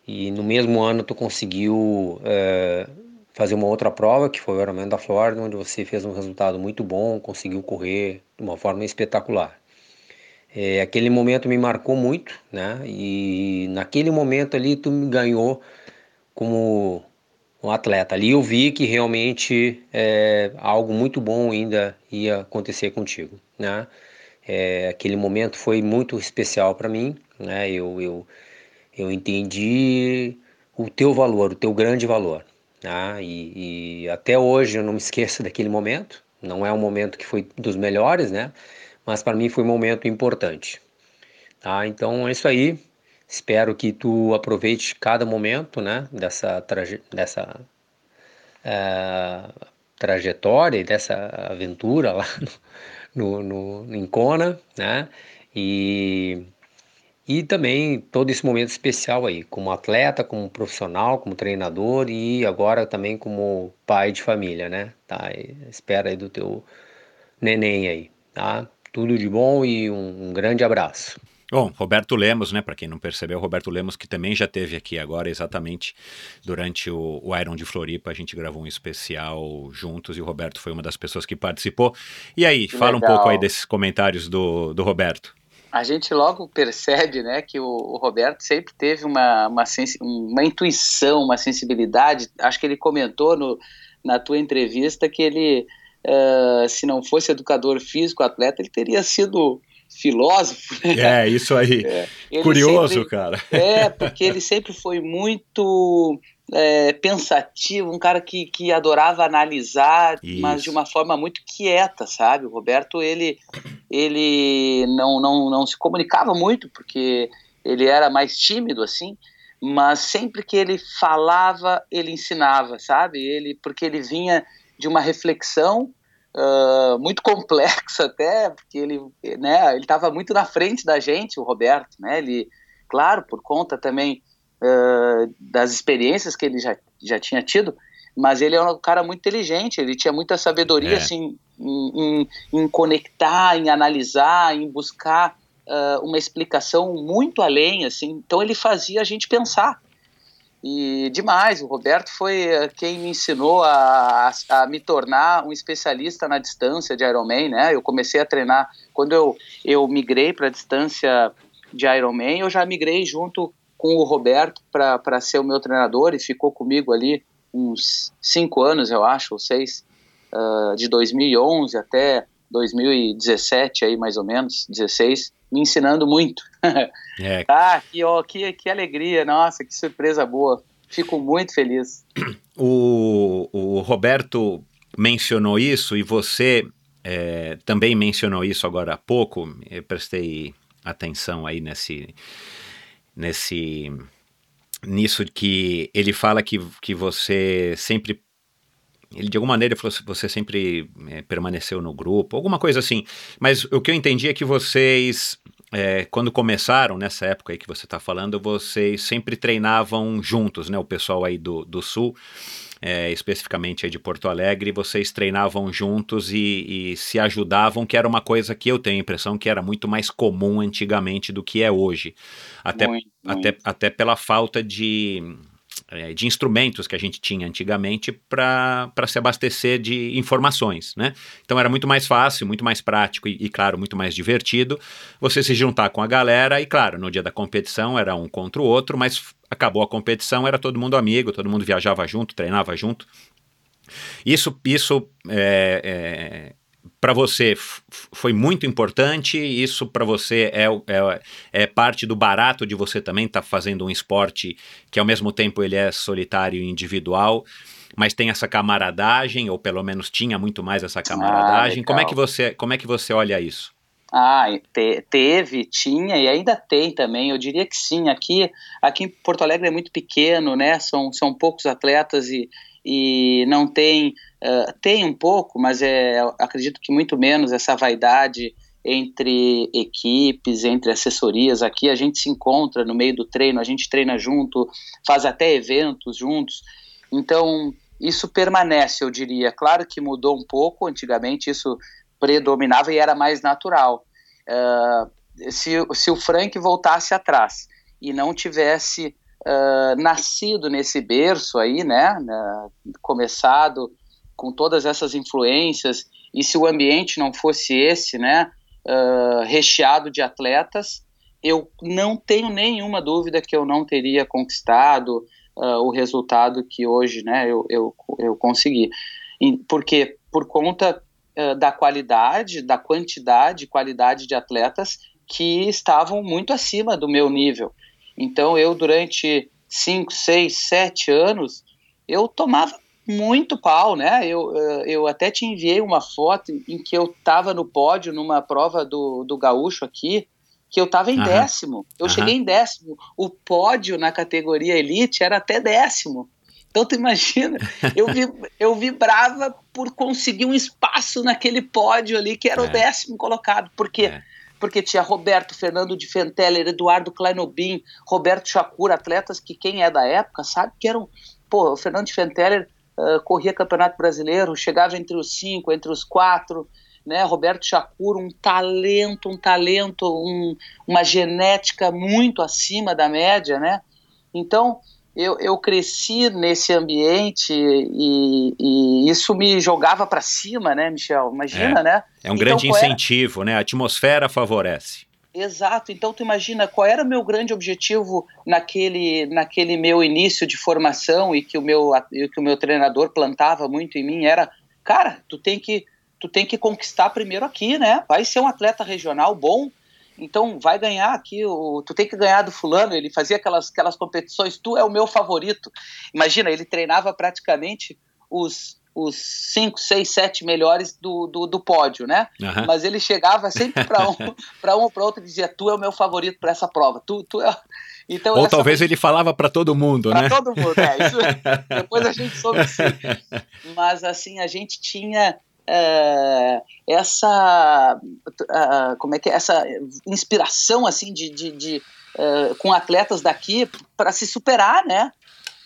e no mesmo ano tu conseguiu é, fazer uma outra prova que foi o Ironman da Flórida, onde você fez um resultado muito bom, conseguiu correr de uma forma espetacular. É, aquele momento me marcou muito, né? E naquele momento ali tu me ganhou como um atleta. Ali eu vi que realmente é, algo muito bom ainda ia acontecer contigo, né? É, aquele momento foi muito especial para mim, né? Eu, eu, eu entendi o teu valor, o teu grande valor, né? E, e até hoje eu não me esqueço daquele momento. Não é um momento que foi dos melhores, né? Mas para mim foi um momento importante. Tá? Então é isso aí. Espero que tu aproveite cada momento, né, dessa traje dessa é, trajetória e dessa aventura lá no, no, no em Kona, né? E e também todo esse momento especial aí, como atleta, como profissional, como treinador e agora também como pai de família, né? Tá? espera aí do teu neném aí, tá? Tudo de bom e um, um grande abraço.
Bom, Roberto Lemos, né? Para quem não percebeu, Roberto Lemos, que também já teve aqui agora, exatamente durante o, o, Iron de Floripa, a gente gravou um especial juntos e o Roberto foi uma das pessoas que participou. E aí, que fala legal. um pouco aí desses comentários do, do Roberto.
A gente logo percebe, né, que o, o Roberto sempre teve uma, uma, uma intuição, uma sensibilidade. Acho que ele comentou no, na tua entrevista que ele uh, se não fosse educador físico, atleta, ele teria sido filósofo.
Né? É, isso aí. É. Curioso,
sempre,
cara.
É, porque ele sempre foi muito é, pensativo, um cara que, que adorava analisar, isso. mas de uma forma muito quieta, sabe? O Roberto, ele, ele não, não, não se comunicava muito, porque ele era mais tímido, assim, mas sempre que ele falava, ele ensinava, sabe? Ele, porque ele vinha de uma reflexão uh, muito complexa até, porque ele né, ele estava muito na frente da gente, o Roberto, né? Ele, claro, por conta também uh, das experiências que ele já, já tinha tido, mas ele é um cara muito inteligente, ele tinha muita sabedoria, é. assim, em, em, em conectar, em analisar, em buscar uh, uma explicação muito além, assim. Então ele fazia a gente pensar. E demais, o Roberto foi uh, quem me ensinou a, a, a, me tornar um especialista na distância de Ironman, né? Eu comecei a treinar, quando eu, eu migrei para a distância de Ironman, eu já migrei junto com o Roberto para ser o meu treinador e ficou comigo ali uns cinco anos, eu acho, ou seis, uh, de 2011 até 2017 aí mais ou menos, 16, me ensinando muito. É. ah, que, ó, que, que alegria, nossa, que surpresa boa. Fico muito feliz.
O, o Roberto mencionou isso e você é, também mencionou isso agora há pouco. Eu prestei atenção aí nesse, nesse, nisso que ele fala que, que você sempre ele de alguma maneira falou você sempre é, permaneceu no grupo, alguma coisa assim. Mas o que eu entendi é que vocês, é, quando começaram, nessa época aí que você está falando, vocês sempre treinavam juntos, né? O pessoal aí do, do Sul, é, especificamente aí de Porto Alegre, vocês treinavam juntos e, e, se ajudavam, que era uma coisa que eu tenho a impressão que era muito mais comum antigamente do que é hoje. Até, muito, até, muito. até pela falta de é, de instrumentos que a gente tinha antigamente para se abastecer de informações, né? Então era muito mais fácil, muito mais prático e, e, claro, muito mais divertido você se juntar com a galera e, claro, no dia da competição era um contra o outro, mas acabou a competição, era todo mundo amigo, todo mundo viajava junto, treinava junto. Isso, isso é, é para você foi muito importante, isso para você é, é, é, parte do barato de você também estar tá fazendo um esporte que ao mesmo tempo ele é solitário e individual, mas tem essa camaradagem, ou pelo menos tinha muito mais essa camaradagem. Ah, como é que você como é que você olha isso?
Ah, te, teve, tinha e ainda tem também. Eu diria que sim. Aqui, aqui em Porto Alegre é muito pequeno, né? São, são poucos atletas e, e não tem uh, tem um pouco, mas é acredito que muito menos essa vaidade entre equipes, entre assessorias. Aqui a gente se encontra no meio do treino, a gente treina junto, faz até eventos juntos. Então isso permanece, eu diria. Claro que mudou um pouco. Antigamente isso predominava e era mais natural. Uh, se, se o Frank voltasse atrás e não tivesse uh, nascido nesse berço aí, né, começado com todas essas influências, e se o ambiente não fosse esse, né, uh, recheado de atletas, eu não tenho nenhuma dúvida que eu não teria conquistado uh, o resultado que hoje, né, eu, eu, eu consegui. Porque por conta da qualidade, da quantidade e qualidade de atletas que estavam muito acima do meu nível. Então eu durante 5, 6, 7 anos eu tomava muito pau, né? Eu, eh, eu até te enviei uma foto em que eu estava no pódio numa prova do, do gaúcho aqui, que eu estava em uhum. décimo. Eu uhum. cheguei em décimo. O pódio na categoria elite era até décimo. Então tu imagina, eu, vi, eu vibrava por conseguir um espaço naquele pódio ali que era é. o décimo colocado. Por quê? É porque tinha Roberto, Fernando de Fenteller, Eduardo Kleinobin, Roberto Chacura, atletas que quem é da época sabe que eram. Pô, o Fernando de Fenteller uh, corria Campeonato Brasileiro, chegava entre os cinco, entre os quatro. Né, Roberto Chacura, um talento, um talento, um, uma genética muito acima da média, né? Então, eu, eu cresci nesse ambiente e, e isso me jogava para cima, né, Michel? Imagina,
é,
né?
É um então, grande incentivo, era... né? A atmosfera favorece.
Exato. Então, tu imagina qual era o meu grande objetivo naquele, naquele meu início de formação e que o meu, que o meu treinador plantava muito em mim era, cara, tu tem que tu tem que conquistar primeiro aqui, né? Vai ser um atleta regional bom, então vai ganhar aqui, o, tu tem que ganhar do fulano, ele fazia aquelas, aquelas competições, tu é o meu favorito. Imagina, ele treinava praticamente os, os cinco, seis, sete melhores do, do, do pódio, né? Uhum. Mas ele chegava sempre para um, para um ou para outro e dizia: Tu é o meu favorito para essa prova. Tu, tu é.
Então, ou talvez ele falava para todo mundo,
pra
né?
Para todo mundo, é. Isso, depois a gente soube sim. Mas assim, a gente tinha é, essa uh, como é que é, essa inspiração assim de, de, de uh, com atletas daqui para se superar né?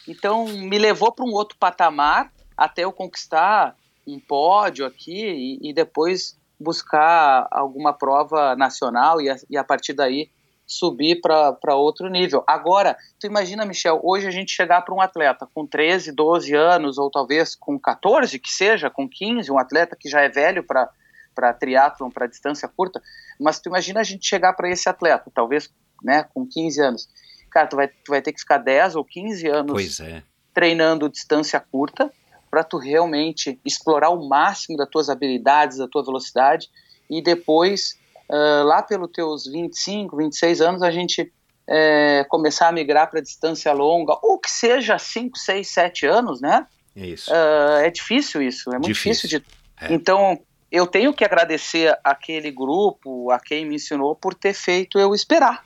Então me levou para um outro patamar até eu conquistar um pódio aqui e, e depois buscar alguma prova nacional e a, e a partir daí subir para outro nível. Agora, tu imagina, Michel, hoje a gente chegar para um atleta com 13, 12 anos, ou talvez com 14, que seja, com 15, um atleta que já é velho para para triatlon, para distância curta, mas tu imagina a gente chegar para esse atleta, talvez, né, com 15 anos. Cara, tu vai, tu vai ter que ficar 10 ou 15 anos
é.
treinando distância curta para tu realmente explorar o máximo das tuas habilidades, da tua velocidade e depois uh, lá pelos teus 25, 26 anos a gente é, começar a migrar para distância longa ou que seja 5, 6, 7 anos, né?
É isso.
Uh, é difícil isso, é muito difícil, difícil de. É. Então eu tenho que agradecer aquele grupo, a quem me ensinou por ter feito eu esperar.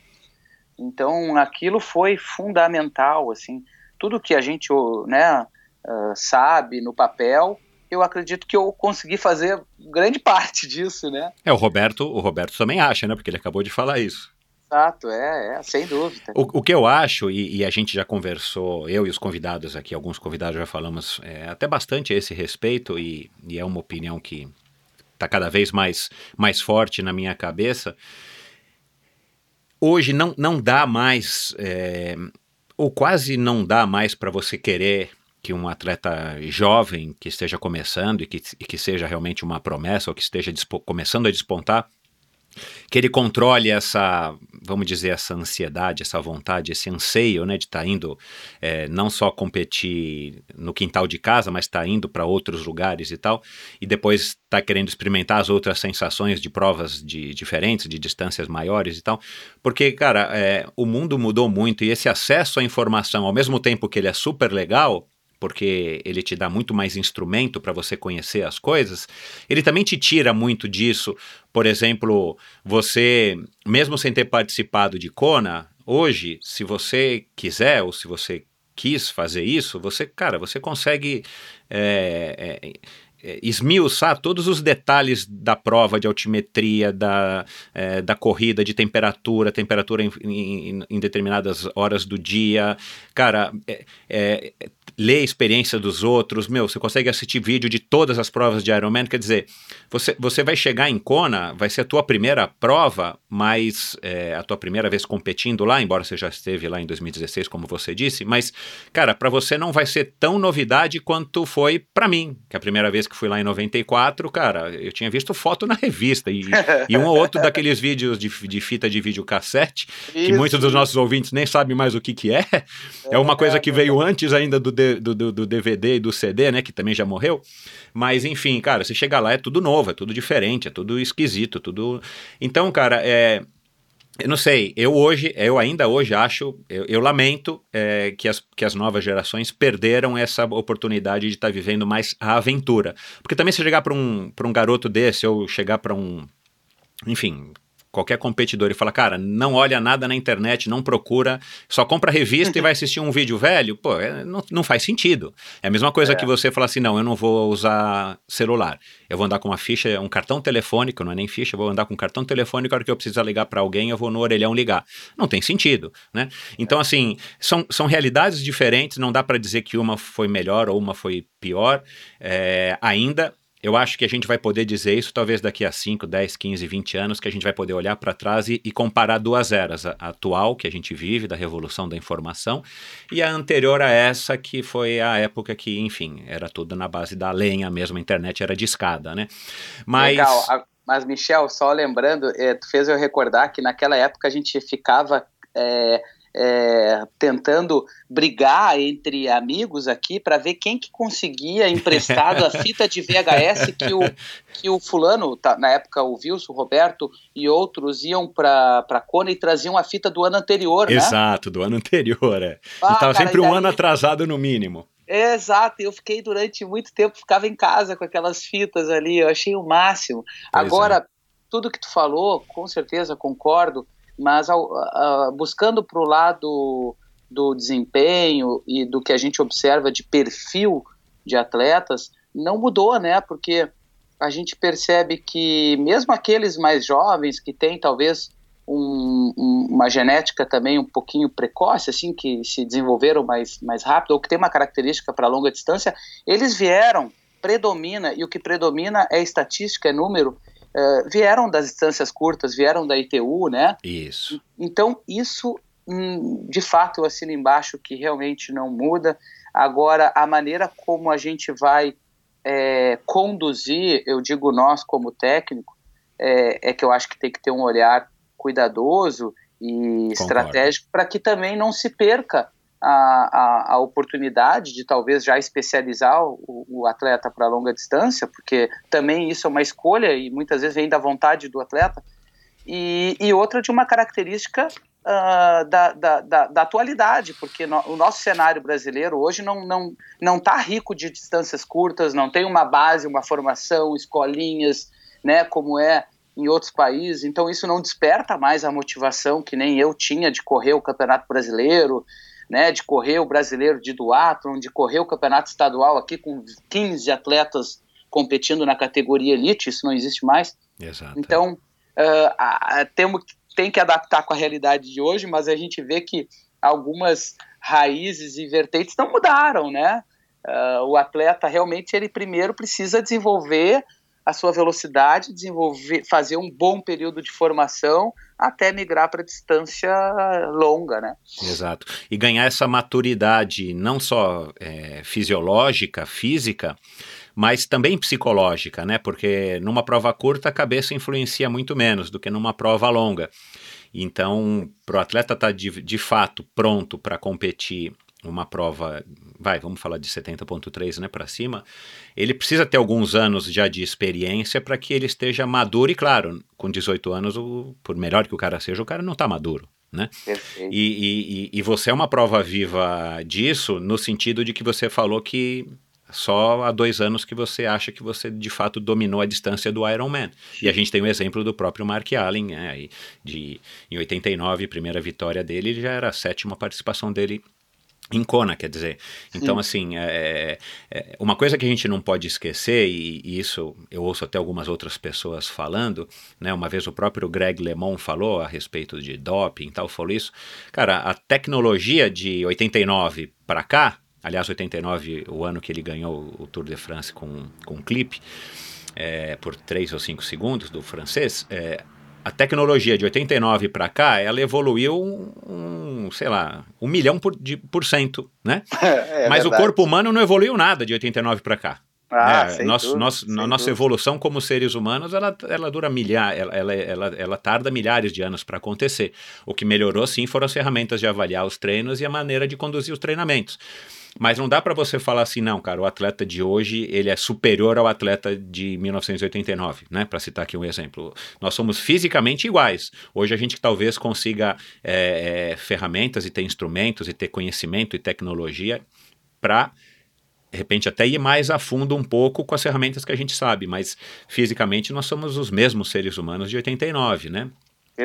Então aquilo foi fundamental, assim, tudo que a gente, né, uh, sabe no papel, eu acredito que eu consegui fazer grande parte disso, né?
É, o Roberto, o Roberto também acha, né? Porque ele acabou de falar isso.
Exato, é, é sem dúvida.
O, o que eu acho, e, e, a gente já conversou, eu e os convidados aqui, alguns convidados já falamos é, até bastante a esse respeito, e, e é uma opinião que está cada vez mais, mais forte na minha cabeça. Hoje não, não dá mais, é, ou quase não dá mais para você querer que um atleta jovem que esteja começando e que, e que seja realmente uma promessa ou que esteja começando a despontar, que ele controle essa, vamos dizer, essa ansiedade, essa vontade, esse anseio, né, de estar tá indo é, não só competir no quintal de casa, mas estar tá indo para outros lugares e tal, e depois estar tá querendo experimentar as outras sensações de provas de, diferentes, de distâncias maiores e tal, porque, cara, é, o mundo mudou muito e esse acesso à informação, ao mesmo tempo que ele é super legal, porque ele te dá muito mais instrumento para você conhecer as coisas, ele também te tira muito disso. Por exemplo, você, mesmo sem ter participado de Kona, hoje, se você quiser ou se você quis fazer isso, você, cara, você consegue é, é, esmiuçar todos os detalhes da prova de altimetria, da, é, da corrida, de temperatura, temperatura em, em, em, determinadas horas do dia. Cara, é, é, ler a experiência dos outros, meu, você consegue assistir vídeo de todas as provas de Ironman, quer dizer, você, você vai chegar em Kona, vai ser a tua primeira prova, mas é, a tua primeira vez competindo lá, embora você já esteve lá em 2016, como você disse, mas, cara, para você não vai ser tão novidade quanto foi para mim, que a primeira vez que fui lá em 94, cara, eu tinha visto foto na revista e, e um ou outro daqueles vídeos de, de fita de videocassete, que muitos dos nossos ouvintes nem sabem mais o que que é, é uma coisa que veio antes ainda do do, do, do, DVD e do CD, né? Que também já morreu. Mas, enfim, cara, você chega lá, é tudo novo, é tudo diferente, é tudo esquisito, tudo. Então, cara, é. Eu não sei, eu hoje, eu ainda hoje acho, eu, eu lamento é, que, as, que as novas gerações perderam essa oportunidade de estar tá vivendo mais a aventura. Porque também se chegar para um, um garoto desse, ou chegar para um, enfim, qualquer competidor e fala, cara, não olha nada na internet, não procura, só compra revista e vai assistir um vídeo velho, pô, é, não, não faz sentido. É a mesma coisa é. que você falar assim, não, eu não vou usar celular, eu vou andar com uma ficha, um cartão telefônico, não é nem ficha, eu vou andar com um cartão telefônico, a hora que eu precisar ligar para alguém, eu vou no orelhão ligar. Não tem sentido, né? Então, é. assim, são, são realidades diferentes, não dá para dizer que uma foi melhor ou uma foi pior, é, ainda eu acho que a gente vai poder dizer isso talvez daqui a 5, 10, 15, 20 anos, que a gente vai poder olhar para trás e, e, comparar duas eras, a, atual que a gente vive, da revolução da informação, e a anterior a essa, que foi a época que, enfim, era tudo na base da lenha mesmo, a internet era de escada, né?
Mas... Legal, mas Michel, só lembrando, é, tu fez eu recordar que naquela época a gente ficava... É, é, tentando brigar entre amigos aqui para ver quem que conseguia emprestado a fita de VHS que o, que o fulano, tá, na época o Wilson, o Roberto e outros iam para a Kona e traziam a fita do ano anterior,
né? Exato, do ano anterior, é. Ah, Estava sempre um daí... ano atrasado no mínimo.
Exato, eu fiquei durante muito tempo, ficava em casa com aquelas fitas ali, eu achei o máximo. Pois Agora, é. tudo que tu falou, com certeza concordo, mas ao, a, buscando para o lado do desempenho e do que a gente observa de perfil de atletas, não mudou, né? Porque a gente percebe que mesmo aqueles mais jovens que têm talvez um, um, uma genética também um pouquinho precoce, assim, que se desenvolveram mais, mais rápido ou que tem uma característica para longa distância, eles vieram predomina, e o que predomina é estatística, é número, uh, vieram das distâncias curtas, vieram da ITU, né?
Isso.
Então, isso, hum, de fato, eu assino embaixo que realmente não muda. Agora, a maneira como a gente vai é, conduzir, eu digo nós como técnico, é, é, que eu acho que tem que ter um olhar cuidadoso e Concordo. estratégico para que também não se perca a, a, a, oportunidade de talvez já especializar o, o atleta para longa distância, porque também isso é uma escolha e muitas vezes vem da vontade do atleta, e, e outra de uma característica uh, da, da, da, da, atualidade, porque no, o nosso cenário brasileiro hoje não está não, não tá rico de distâncias curtas, não tem uma base, uma formação, escolinhas, né, como é em outros países, então isso não desperta mais a motivação que nem eu tinha de correr o Campeonato Brasileiro, né, de correr o Brasileiro de duatlon, de correr o Campeonato Estadual aqui com 15 atletas competindo na categoria elite, isso não existe mais.
Exato.
Então, uh, a, temos, tem que adaptar com a realidade de hoje, mas a gente vê que algumas raízes e vertentes não mudaram, né? Uh, o atleta realmente ele primeiro precisa desenvolver a sua velocidade, desenvolver, fazer um bom período de formação até migrar para distância longa, né?
Exato. E ganhar essa maturidade não só é, fisiológica, física, mas também psicológica, né? Porque numa prova curta a cabeça influencia muito menos do que numa prova longa. Então, para o atleta estar tá de, de fato pronto para competir uma prova, vai, vamos falar de 70.3, né, para cima, ele precisa ter alguns anos já de experiência para que ele esteja maduro e claro, com 18 anos, o, por melhor que o cara seja, o cara não está maduro, né? E, e, e você é uma prova viva disso no sentido de que você falou que só há dois anos que você acha que você de fato dominou a distância do Ironman. E a gente tem o exemplo do próprio Mark Allen, né, de, em 89, primeira vitória dele, ele já era a sétima participação dele em Kona, quer dizer. Então, Sim. assim, é, é, uma coisa que a gente não pode esquecer, e, e, isso eu ouço até algumas outras pessoas falando, né? Uma vez o próprio Greg LeMond falou a respeito de doping e tal, falou isso. Cara, a tecnologia de 89 para cá, aliás, 89, o ano que ele ganhou o Tour de France com, com um clipe, é, por 3 ou 5 segundos do francês, é, a tecnologia de 89 para cá, ela evoluiu um, um, sei lá, um milhão por, de, por cento, né? É, é Mas verdade. o corpo humano não evoluiu nada de 89 para cá. Ah, é, nosso, tudo, nossa evolução como seres humanos, ela, ela dura milhares, ela, ela, ela, ela tarda milhares de anos para acontecer. O que melhorou, sim, foram as ferramentas de avaliar os treinos e a maneira de conduzir os treinamentos. Mas não dá para você falar assim, não, cara, o atleta de hoje ele é superior ao atleta de 1989, né? Para citar aqui um exemplo. Nós somos fisicamente iguais. Hoje a gente talvez consiga é, é, ferramentas e ter instrumentos e ter conhecimento e tecnologia para de repente até ir mais a fundo um pouco com as ferramentas que a gente sabe, mas fisicamente nós somos os mesmos seres humanos de 89, né?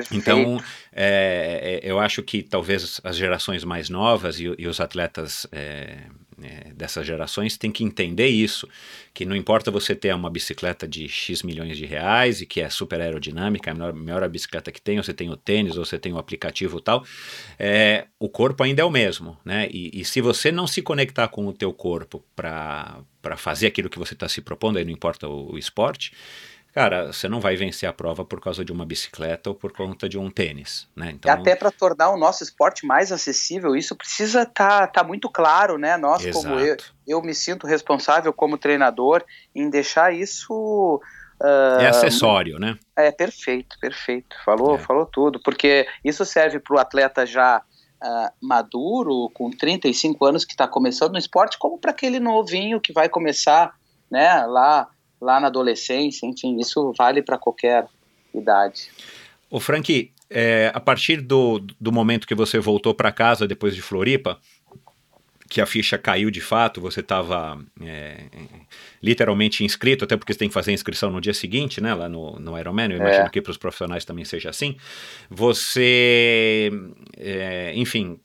Perfeito. Então, é, é, eu acho que talvez as gerações mais novas e, e os atletas é, é, dessas gerações têm que entender isso, que não importa você ter uma bicicleta de X milhões de reais e que é super aerodinâmica, a melhor, melhor bicicleta que tem, ou você tem o tênis, ou você tem o aplicativo tal, é, o corpo ainda é o mesmo, né? E, e se você não se conectar com o teu corpo para fazer aquilo que você está se propondo, aí não importa o, o esporte, cara, você não vai vencer a prova por causa de uma bicicleta ou por conta de um tênis, né?
Então... Até para tornar o nosso esporte mais acessível, isso precisa estar tá, tá muito claro, né? Nós, Exato. como eu, eu me sinto responsável como treinador em deixar isso
Uh, é acessório, né?
É perfeito, perfeito. Falou, é. falou tudo, porque isso serve para o atleta já uh, maduro, com 35 anos que está começando no esporte, como para aquele novinho que vai começar, né, lá lá na adolescência, enfim, isso vale para qualquer idade.
O Frank, é, a partir do, do momento que você voltou para casa depois de Floripa, que a ficha caiu de fato, você estava é, literalmente inscrito, até porque você tem que fazer a inscrição no dia seguinte, né, lá no, no Ironman, eu imagino é. que para os profissionais também seja assim. Você, é, enfim,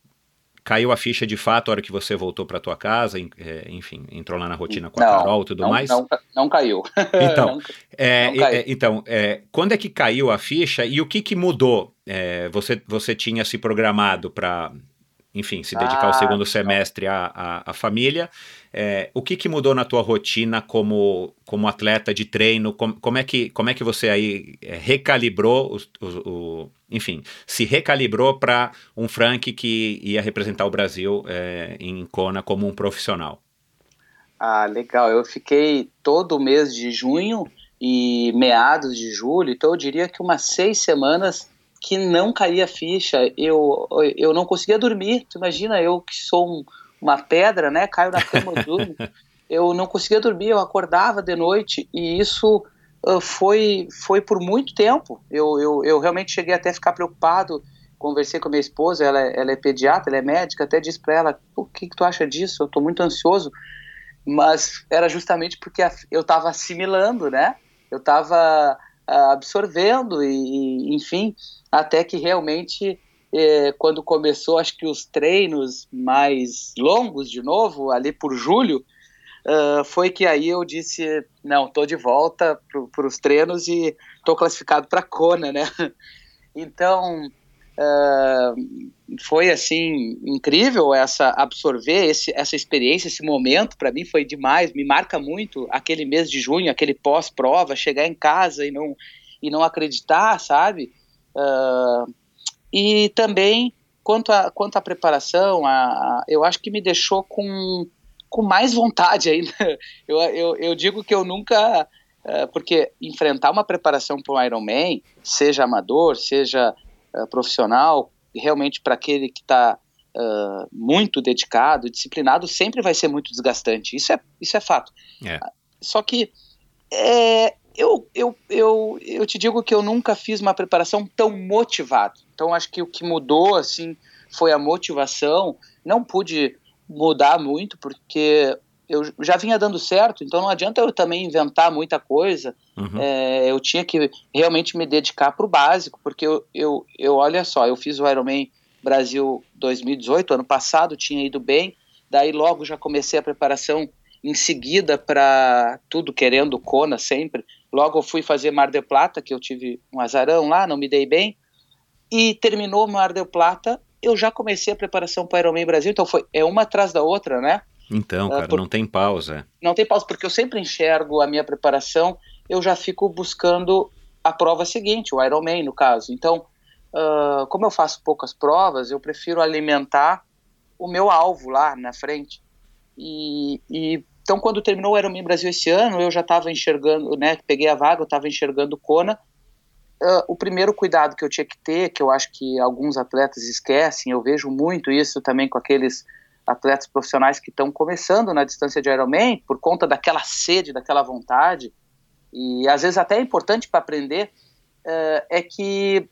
caiu a ficha de fato a hora que você voltou para tua casa, é, enfim, entrou lá na rotina com a não, Carol e tudo
não,
mais?
Não, não caiu.
Então, não, é, caiu. É, então é, quando é que caiu a ficha e o que, que mudou? É, você, você tinha se programado para enfim, se dedicar ah, ao segundo semestre à, à, à família. É, o que, que mudou na tua rotina como, como atleta de treino? Como, como, é, que, como é que você aí é, recalibrou, o, o, o, enfim, se recalibrou para um Frank que ia representar o Brasil é, em Kona como um profissional?
Ah, legal. Eu fiquei todo o mês de junho e meados de julho, então eu diria que umas seis semanas que não caía ficha. Eu, eu não conseguia dormir. Tu imagina, eu que sou um, uma pedra, né? Caio na cama, durmo. eu não conseguia dormir, eu acordava de noite e isso foi, foi por muito tempo. Eu, eu, eu realmente cheguei até a ficar preocupado. Conversei com a minha esposa, ela, é, ela é pediatra, ela é médica, até disse para ela: o que, que tu acha disso? Eu estou muito ansioso. Mas era justamente porque eu estava assimilando, né? Eu estava uh, absorvendo e, enfim, até que realmente é, quando começou, acho que os treinos mais longos de novo, ali por julho, uh, foi que aí eu disse, não, tô de volta para os treinos e tô classificado para Kona, né? Então, uh, foi assim incrível essa absorver esse, essa experiência, esse momento para mim foi demais, me marca muito aquele mês de junho, aquele pós-prova, chegar em casa e não e não acreditar, sabe? Uh, e também, quanto à quanto a preparação, a, a, eu acho que me deixou com, com mais vontade ainda. Eu, eu, eu digo que eu nunca. Uh, porque enfrentar uma preparação para um Ironman, seja amador, seja uh, profissional, realmente para aquele que está uh, muito dedicado, disciplinado, sempre vai ser muito desgastante. Isso é, isso é fato. É. Só que é, eu, eu, eu, eu te digo que eu nunca fiz uma preparação tão motivado. Então acho que o que mudou assim foi a motivação. Não pude mudar muito porque eu já vinha dando certo, então não adianta eu também inventar muita coisa. Uhum. É, eu tinha que realmente me dedicar para o básico, porque eu, eu, eu, olha só, eu fiz o Ironman Brasil 2018, ano passado, tinha ido bem, daí logo já comecei a preparação em seguida para tudo querendo Kona sempre. Logo eu fui fazer Mar del Plata, que eu tive um azarão lá, não me dei bem. E terminou Mar del Plata, eu já comecei a preparação para o Ironman Brasil, então foi é uma atrás da outra, né?
Então, ah, cara, por... não tem pausa.
Não tem pausa, porque eu sempre enxergo a minha preparação, eu já fico buscando a prova seguinte, o Ironman no caso. Então, uh, como eu faço poucas provas, eu prefiro alimentar o meu alvo lá na frente. E, e então, quando terminou o Ironman Brasil esse ano, eu já estava enxergando, né, peguei a vaga, eu estava enxergando o Kona. Uh, o primeiro cuidado que eu tinha que ter, que eu acho que alguns atletas esquecem, eu vejo muito isso também com aqueles atletas profissionais que estão começando na distância de Ironman, por conta daquela sede, daquela vontade, e às vezes até é importante para aprender, uh, é que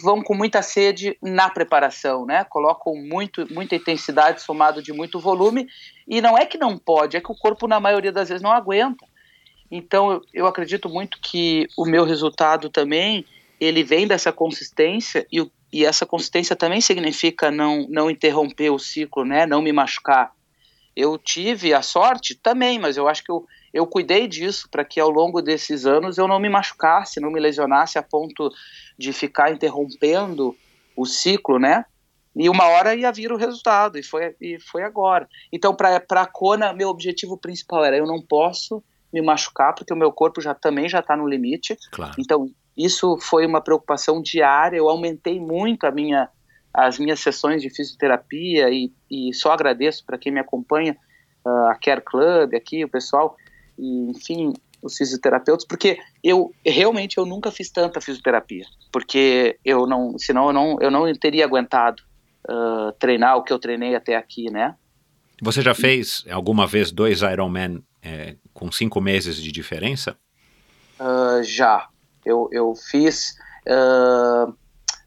vão com muita sede na preparação, né? Colocam muito, muita intensidade somado de muito volume e não é que não pode, é que o corpo na maioria das vezes não aguenta. Então eu, eu acredito muito que o meu resultado também ele vem dessa consistência e, e essa consistência também significa não não interromper o ciclo, né? Não me machucar. Eu tive a sorte também, mas eu acho que eu, eu cuidei disso para que ao longo desses anos eu não me machucasse, não me lesionasse a ponto de ficar interrompendo o ciclo, né? E uma hora ia vir o resultado, e foi, e foi agora. Então, para a Kona, meu objetivo principal era: eu não posso me machucar, porque o meu corpo já também já está no limite.
Claro.
Então, isso foi uma preocupação diária. Eu aumentei muito a minha, as minhas sessões de fisioterapia, e, e só agradeço para quem me acompanha, uh, a Care Club aqui, o pessoal. E, enfim, os fisioterapeutas, porque eu realmente eu nunca fiz tanta fisioterapia, porque eu não, senão eu não, eu não teria aguentado uh, treinar o que eu treinei até aqui, né?
Você já fez alguma vez dois Ironman é, com cinco meses de diferença?
Uh, já, eu, eu fiz, uh,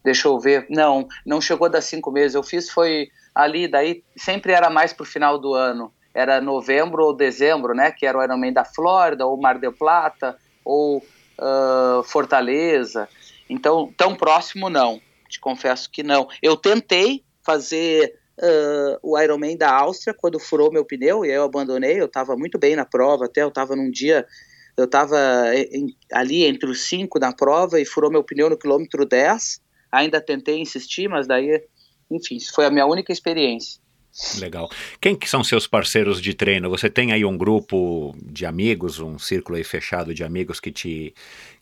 deixa eu ver, não, não chegou a dar cinco meses, eu fiz foi ali, daí sempre era mais pro final do ano, era novembro ou dezembro, né? Que era o Ironman da Flórida, ou Mar del Plata, ou uh, Fortaleza. Então, tão próximo não. Te confesso que não. Eu tentei fazer uh, o Ironman da Áustria quando furou meu pneu e eu abandonei. Eu estava muito bem na prova, até eu estava num dia, eu estava ali entre os cinco na prova e furou meu pneu no quilômetro 10. Ainda tentei insistir, mas daí enfim, foi a minha única experiência.
Legal. Quem que são seus parceiros de treino? Você tem aí um grupo de amigos, um círculo aí fechado de amigos que te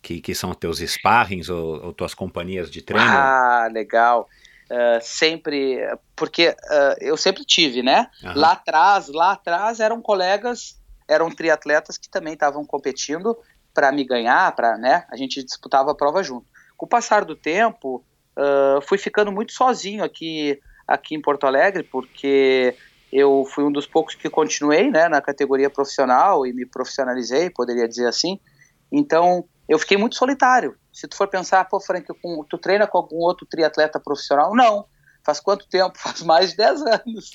que, que são teus sparrings ou, ou tuas companhias de treino?
Ah, legal. Uh, sempre, porque uh, eu sempre tive, né? Uhum. Lá atrás, lá atrás eram colegas, eram triatletas que também estavam competindo para me ganhar, para, né? A gente disputava a prova junto. Com o passar do tempo, uh, fui ficando muito sozinho aqui aqui em Porto Alegre, porque eu fui um dos poucos que continuei né, na categoria profissional e me profissionalizei, poderia dizer assim. Então, eu fiquei muito solitário. Se tu for pensar, pô, Frank, tu treina com algum outro triatleta profissional? Não. Faz quanto tempo? Faz mais de 10 anos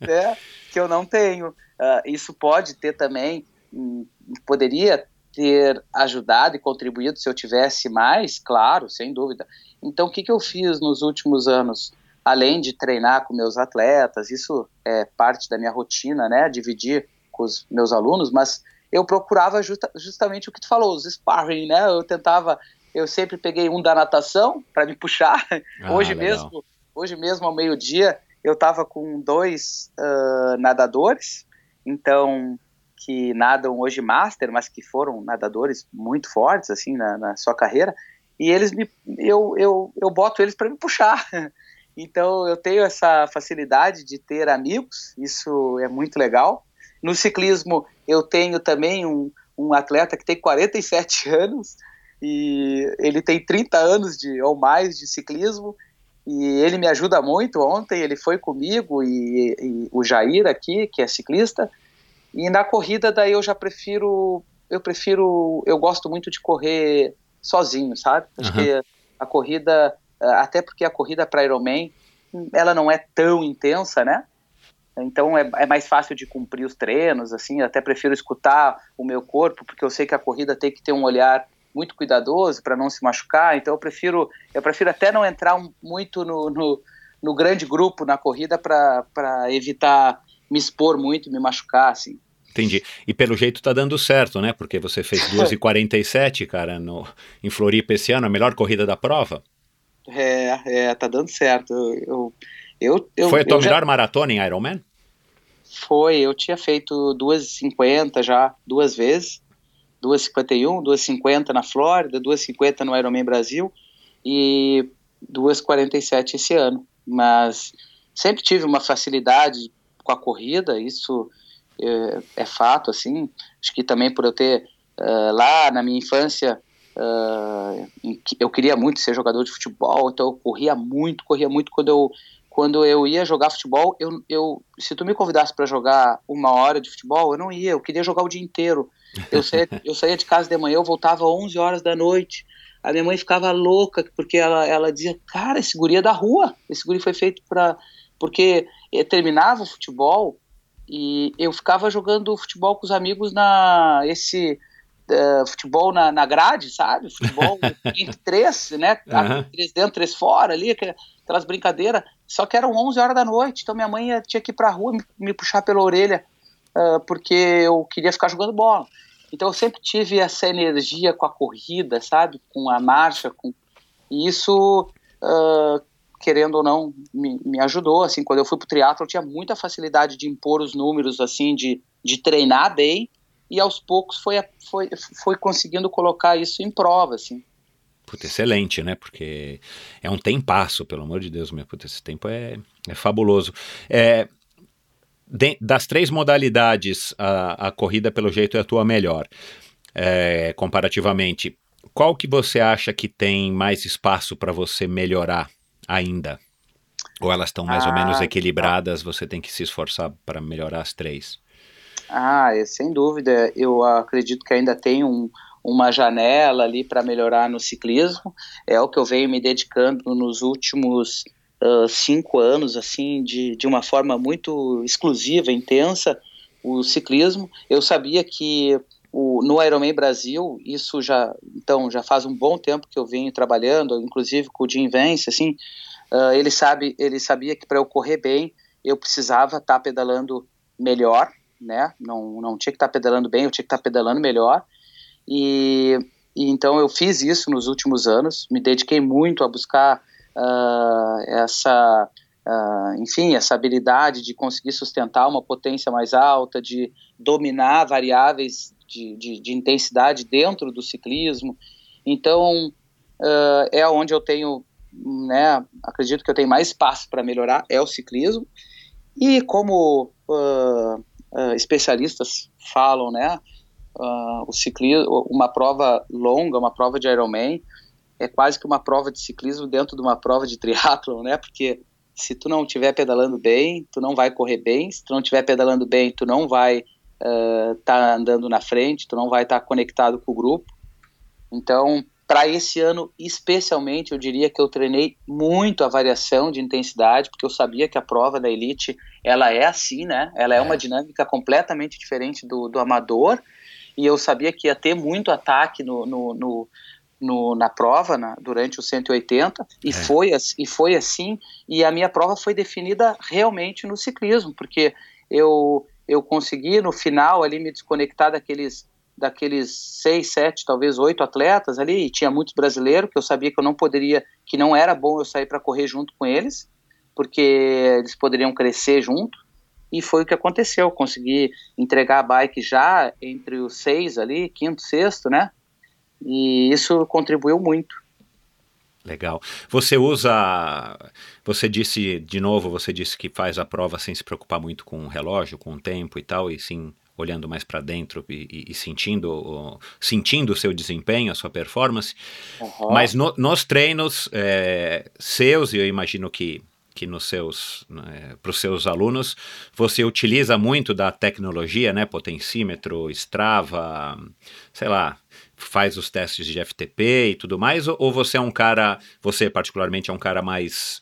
né, que eu não tenho. Uh, isso pode ter também, um, poderia ter ajudado e contribuído se eu tivesse mais, claro, sem dúvida. Então, o que, que eu fiz nos últimos anos? além de treinar com meus atletas, isso é parte da minha rotina, né, dividir com os meus alunos, mas eu procurava justa, justamente o que tu falou, os sparring, né, eu tentava, eu sempre peguei um da natação para me puxar, ah, hoje legal. mesmo, hoje mesmo ao meio-dia, eu estava com dois uh, nadadores, então, que nadam hoje master, mas que foram nadadores muito fortes, assim, na, na sua carreira, e eles me, eu, eu, eu boto eles para me puxar, Então eu tenho essa facilidade de ter amigos, isso é muito legal. No ciclismo eu tenho também um, um atleta que tem 47 anos e ele tem 30 anos de, ou mais de ciclismo e ele me ajuda muito. Ontem ele foi comigo e, e, o Jair aqui, que é ciclista. E na corrida daí eu já prefiro, eu prefiro, eu gosto muito de correr sozinho, sabe? Acho uhum. que a corrida ah, até porque a corrida para Ironman ela não é tão intensa, né? Então é, é, mais fácil de cumprir os treinos, assim. Até prefiro escutar o meu corpo, porque eu sei que a corrida tem que ter um olhar muito cuidadoso para não se machucar. Então eu prefiro, eu prefiro até não entrar muito no, no, no grande grupo na corrida para evitar me expor muito e me machucar, assim.
Entendi. E pelo jeito tá dando certo, né? Porque você fez 2h47, cara, no, em Floripa esse ano, a melhor corrida da prova.
É, é, tá dando certo. Eu, eu, eu
Foi a tua
já...
melhor maratona em Ironman?
Foi, eu tinha feito 2,50 já duas vezes. 2,51, 2,50 na Flórida, 2,50 no Ironman Brasil e 2,47 esse ano. Mas sempre tive uma facilidade com a corrida, isso é, é fato, assim. Acho que também por eu ter uh, lá na minha infância Uh, eu queria muito ser jogador de futebol, então eu corria muito, corria muito quando eu quando eu ia jogar futebol, eu, eu se tu me convidasse para jogar uma hora de futebol, eu não ia, eu queria jogar o dia inteiro. Eu saía, eu saía de casa de manhã, eu voltava 11 horas da noite. A minha mãe ficava louca porque ela, ela dizia: "Cara, esse guri é da rua. Esse guri foi feito para porque terminava o futebol e eu ficava jogando futebol com os amigos na esse uh, futebol na, na grade, sabe? Futebol entre três, né? Uhum. Três dentro, três fora ali, aquelas brincadeiras. Só que eram 11 horas da noite, então minha mãe tinha que ir pra rua me, me puxar pela orelha, uh, porque eu queria ficar jogando bola. Então eu sempre tive essa energia com a corrida, sabe? Com a marcha, com... e isso, uh, querendo ou não, me, me ajudou. Assim, quando eu fui pro triatlo, eu tinha muita facilidade de impor os números, assim, de, de treinar bem e aos poucos foi, foi, foi conseguindo colocar isso em prova, assim.
Puta, excelente, né? Porque é um tempasso, pelo amor de Deus, meu. Puta, esse tempo é, é fabuloso. É, de, das três modalidades, a, a corrida, pelo jeito, é a tua melhor, é, comparativamente. Qual que você acha que tem mais espaço para você melhorar ainda? Ou elas estão mais ah, ou menos tá. equilibradas, você tem que se esforçar para melhorar as três?
Ah, é, sem dúvida. Eu acredito que ainda tem um, uma janela ali para melhorar no ciclismo. É o que eu venho me dedicando nos últimos uh, cinco anos, assim, de, de uma forma muito exclusiva, intensa, o ciclismo. Eu sabia que o, no Ironman Brasil, isso já, então, já faz um bom tempo que eu venho trabalhando, inclusive com o Jim Vence, assim, uh, ele sabe, ele sabia que para eu correr bem, eu precisava estar tá pedalando melhor, né? Não, não tinha que estar tá pedalando bem, eu tinha que estar tá pedalando melhor. E, e, então eu fiz isso nos últimos anos, me dediquei muito a buscar uh, essa uh, enfim, essa habilidade de conseguir sustentar uma potência mais alta, de dominar variáveis de, de, de intensidade dentro do ciclismo. Então, uh, é onde eu tenho, né, acredito que eu tenho mais espaço para melhorar, é o ciclismo. E como especialistas falam, né, o ciclismo, uma prova longa, uma prova de Ironman, é quase que uma prova de ciclismo dentro de uma prova de triatlon, né? Porque se tu não estiver pedalando bem, tu não vai correr bem. Se tu não estiver pedalando bem, tu não vai estar uh, tá andando na frente, tu não vai estar tá conectado com o grupo. Então, para esse ano especialmente, eu diria que eu treinei muito a variação de intensidade, porque eu sabia que a prova da elite ela é assim, né? Ela é, é. uma dinâmica completamente diferente do, do amador. E eu sabia que ia ter muito ataque no, no, no no, na prova na, durante os 180 e, é. foi, e foi assim. E a minha prova foi definida realmente no ciclismo, porque eu, eu consegui no final ali me desconectar daqueles daqueles seis, sete, talvez oito atletas ali, e tinha muitos brasileiros que eu sabia que eu não poderia, que não era bom eu sair para correr junto com eles, porque eles poderiam crescer junto, e foi o que aconteceu. Consegui entregar a bike já entre os seis ali, quinto, sexto, né? E isso contribuiu muito.
Legal. Você usa. Você disse, de novo, você disse que faz a prova sem se preocupar muito com o relógio, com o tempo e tal, e sim olhando mais para dentro e, e, e, sentindo, sentindo o seu desempenho, a sua performance. Uhum. Mas no, nos treinos é, seus, e eu imagino que que nos seus né, para os seus alunos você utiliza muito da tecnologia, né, potencímetro, Strava, sei lá, faz os testes de FTP e tudo mais, ou, você é um cara, você particularmente é um cara mais,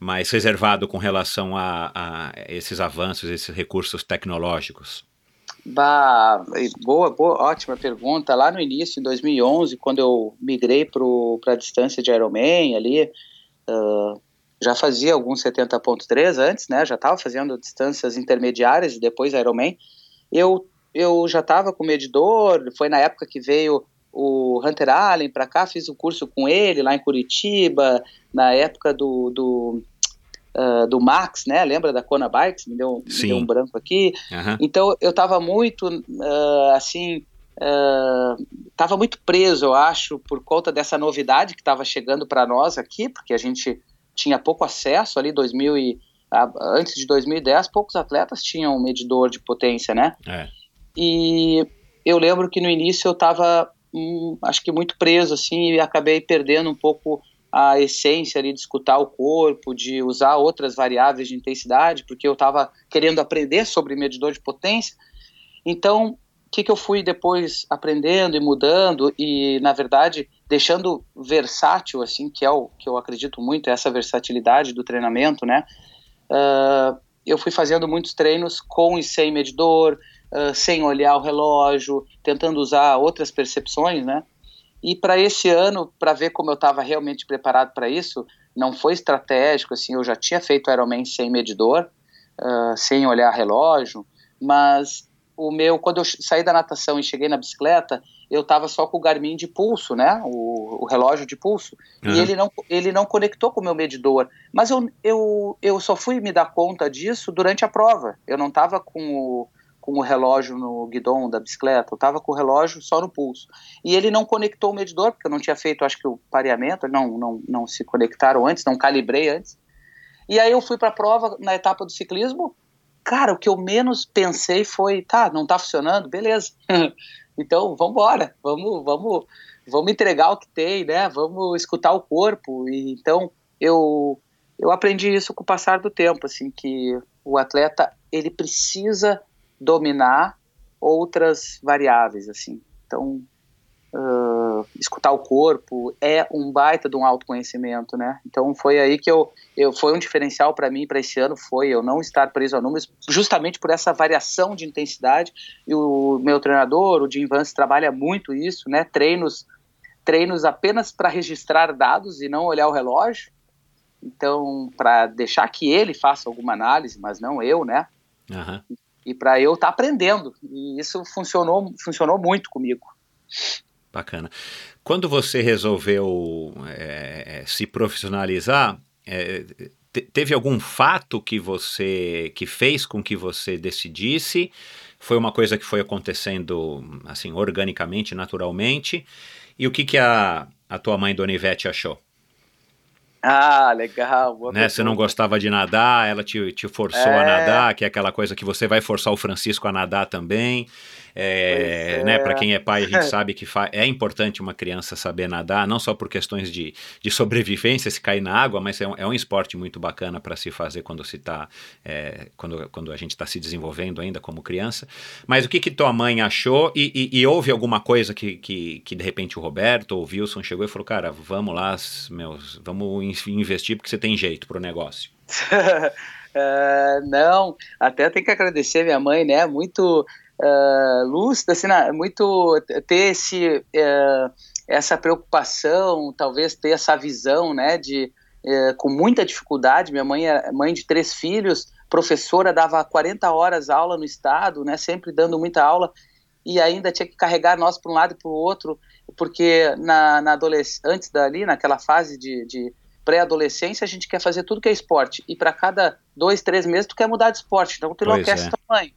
mais reservado com relação a, a esses avanços, esses recursos tecnológicos?
Bah, boa, boa, ótima pergunta. Lá no início, em 2011, quando eu migrei para a distância de Ironman ali, uh, já fazia alguns 70.3 antes, né? Já estava fazendo distâncias intermediárias e depois Ironman. Eu eu já estava com medidor. Foi na época que veio o Hunter Allen para cá, fiz o um curso com ele lá em Curitiba, na época do, do, uh, do Max, né? Lembra da Kona Bikes? Me deu, me deu um branco aqui. Uhum. Então eu estava muito uh, assim. Estava uh, muito preso, eu acho, por conta dessa novidade que estava chegando para nós aqui, porque a gente tinha pouco acesso ali, 2000 e, antes de 2010, poucos atletas tinham um medidor de potência, né? É. E eu lembro que no início eu estava um, acho que muito preso assim e acabei perdendo um pouco a essência ali de escutar o corpo, de usar outras variáveis de intensidade, porque eu estava querendo aprender sobre medidor de potência. Então, que, que eu fui depois aprendendo e mudando e, na verdade, deixando versátil, assim, que é o que eu acredito muito, essa versatilidade do treinamento, né? Uh, eu fui fazendo muitos treinos com e sem medidor, uh, sem olhar o relógio, tentando usar outras percepções, né? E para esse ano, para ver como eu estava realmente preparado para isso, não foi estratégico, assim, eu já tinha feito Ironman sem medidor, uh, sem olhar relógio, mas o meu, quando eu saí da natação e cheguei na bicicleta, eu estava só com o Garmin de pulso, né, o, o relógio de pulso, uhum. e ele não, ele não conectou com o meu medidor, mas eu, eu, eu só fui me dar conta disso durante a prova, eu não estava com o, com o relógio no guidão da bicicleta, eu estava com o relógio só no pulso. E ele não conectou o medidor, porque eu não tinha feito, acho que o pareamento, não, não, não se conectaram antes, não calibrei antes. E aí eu fui para a prova na etapa do ciclismo. Cara, o que eu menos pensei foi, tá, não está funcionando, beleza. então, vamos embora, vamos, vamos, vamos entregar o que tem, né? Vamos escutar o corpo. E então eu eu aprendi isso com o passar do tempo, assim, que o atleta ele precisa dominar outras variáveis, assim. Então, uh, escutar o corpo é um baita de um autoconhecimento, né? Então foi aí que eu, eu foi um diferencial para mim para esse ano foi eu não estar preso a números, justamente por essa variação de intensidade. E o meu treinador, o Jim Vance, trabalha muito isso, né? Treinos treinos apenas para registrar dados e não olhar o relógio. Então, para deixar que ele faça alguma análise, mas não eu, né? Uhum e para eu estar tá aprendendo. E isso funcionou, funcionou muito comigo.
Bacana. Quando você resolveu é, se profissionalizar, é, teve algum fato que você que fez com que você decidisse? Foi uma coisa que foi acontecendo assim organicamente, naturalmente? E o que que a, a tua mãe, Dona Ivete, achou?
Ah, legal.
Né? Você não gostava de nadar, ela te, te forçou é... a nadar, que é aquela coisa que você vai forçar o Francisco a nadar também. É, é. Né, para quem é pai, a gente sabe que é importante uma criança saber nadar, não só por questões de, de sobrevivência, se cair na água, mas é um, é um esporte muito bacana para se fazer quando se tá, é, quando, quando a gente está se desenvolvendo ainda como criança. Mas o que, que tua mãe achou e, e, e, houve alguma coisa que, que, que de repente o Roberto ou o Wilson chegou e falou, cara, vamos lá, meus, vamos investir porque você tem jeito para o negócio.
Uh, não, até tem que agradecer minha mãe, né? Muito uh, lúcida, assim, né? muito ter esse, uh, essa preocupação, talvez ter essa visão, né? De uh, com muita dificuldade. Minha mãe é mãe de três filhos, professora, dava 40 horas aula no estado, né? Sempre dando muita aula e ainda tinha que carregar nós para um lado e para o outro, porque na, na antes dali, naquela fase de, de pré-adolescência, a gente quer fazer tudo que é esporte. E para cada dois, três meses, tu quer mudar de esporte. Então tu enlouquece é. tamanho.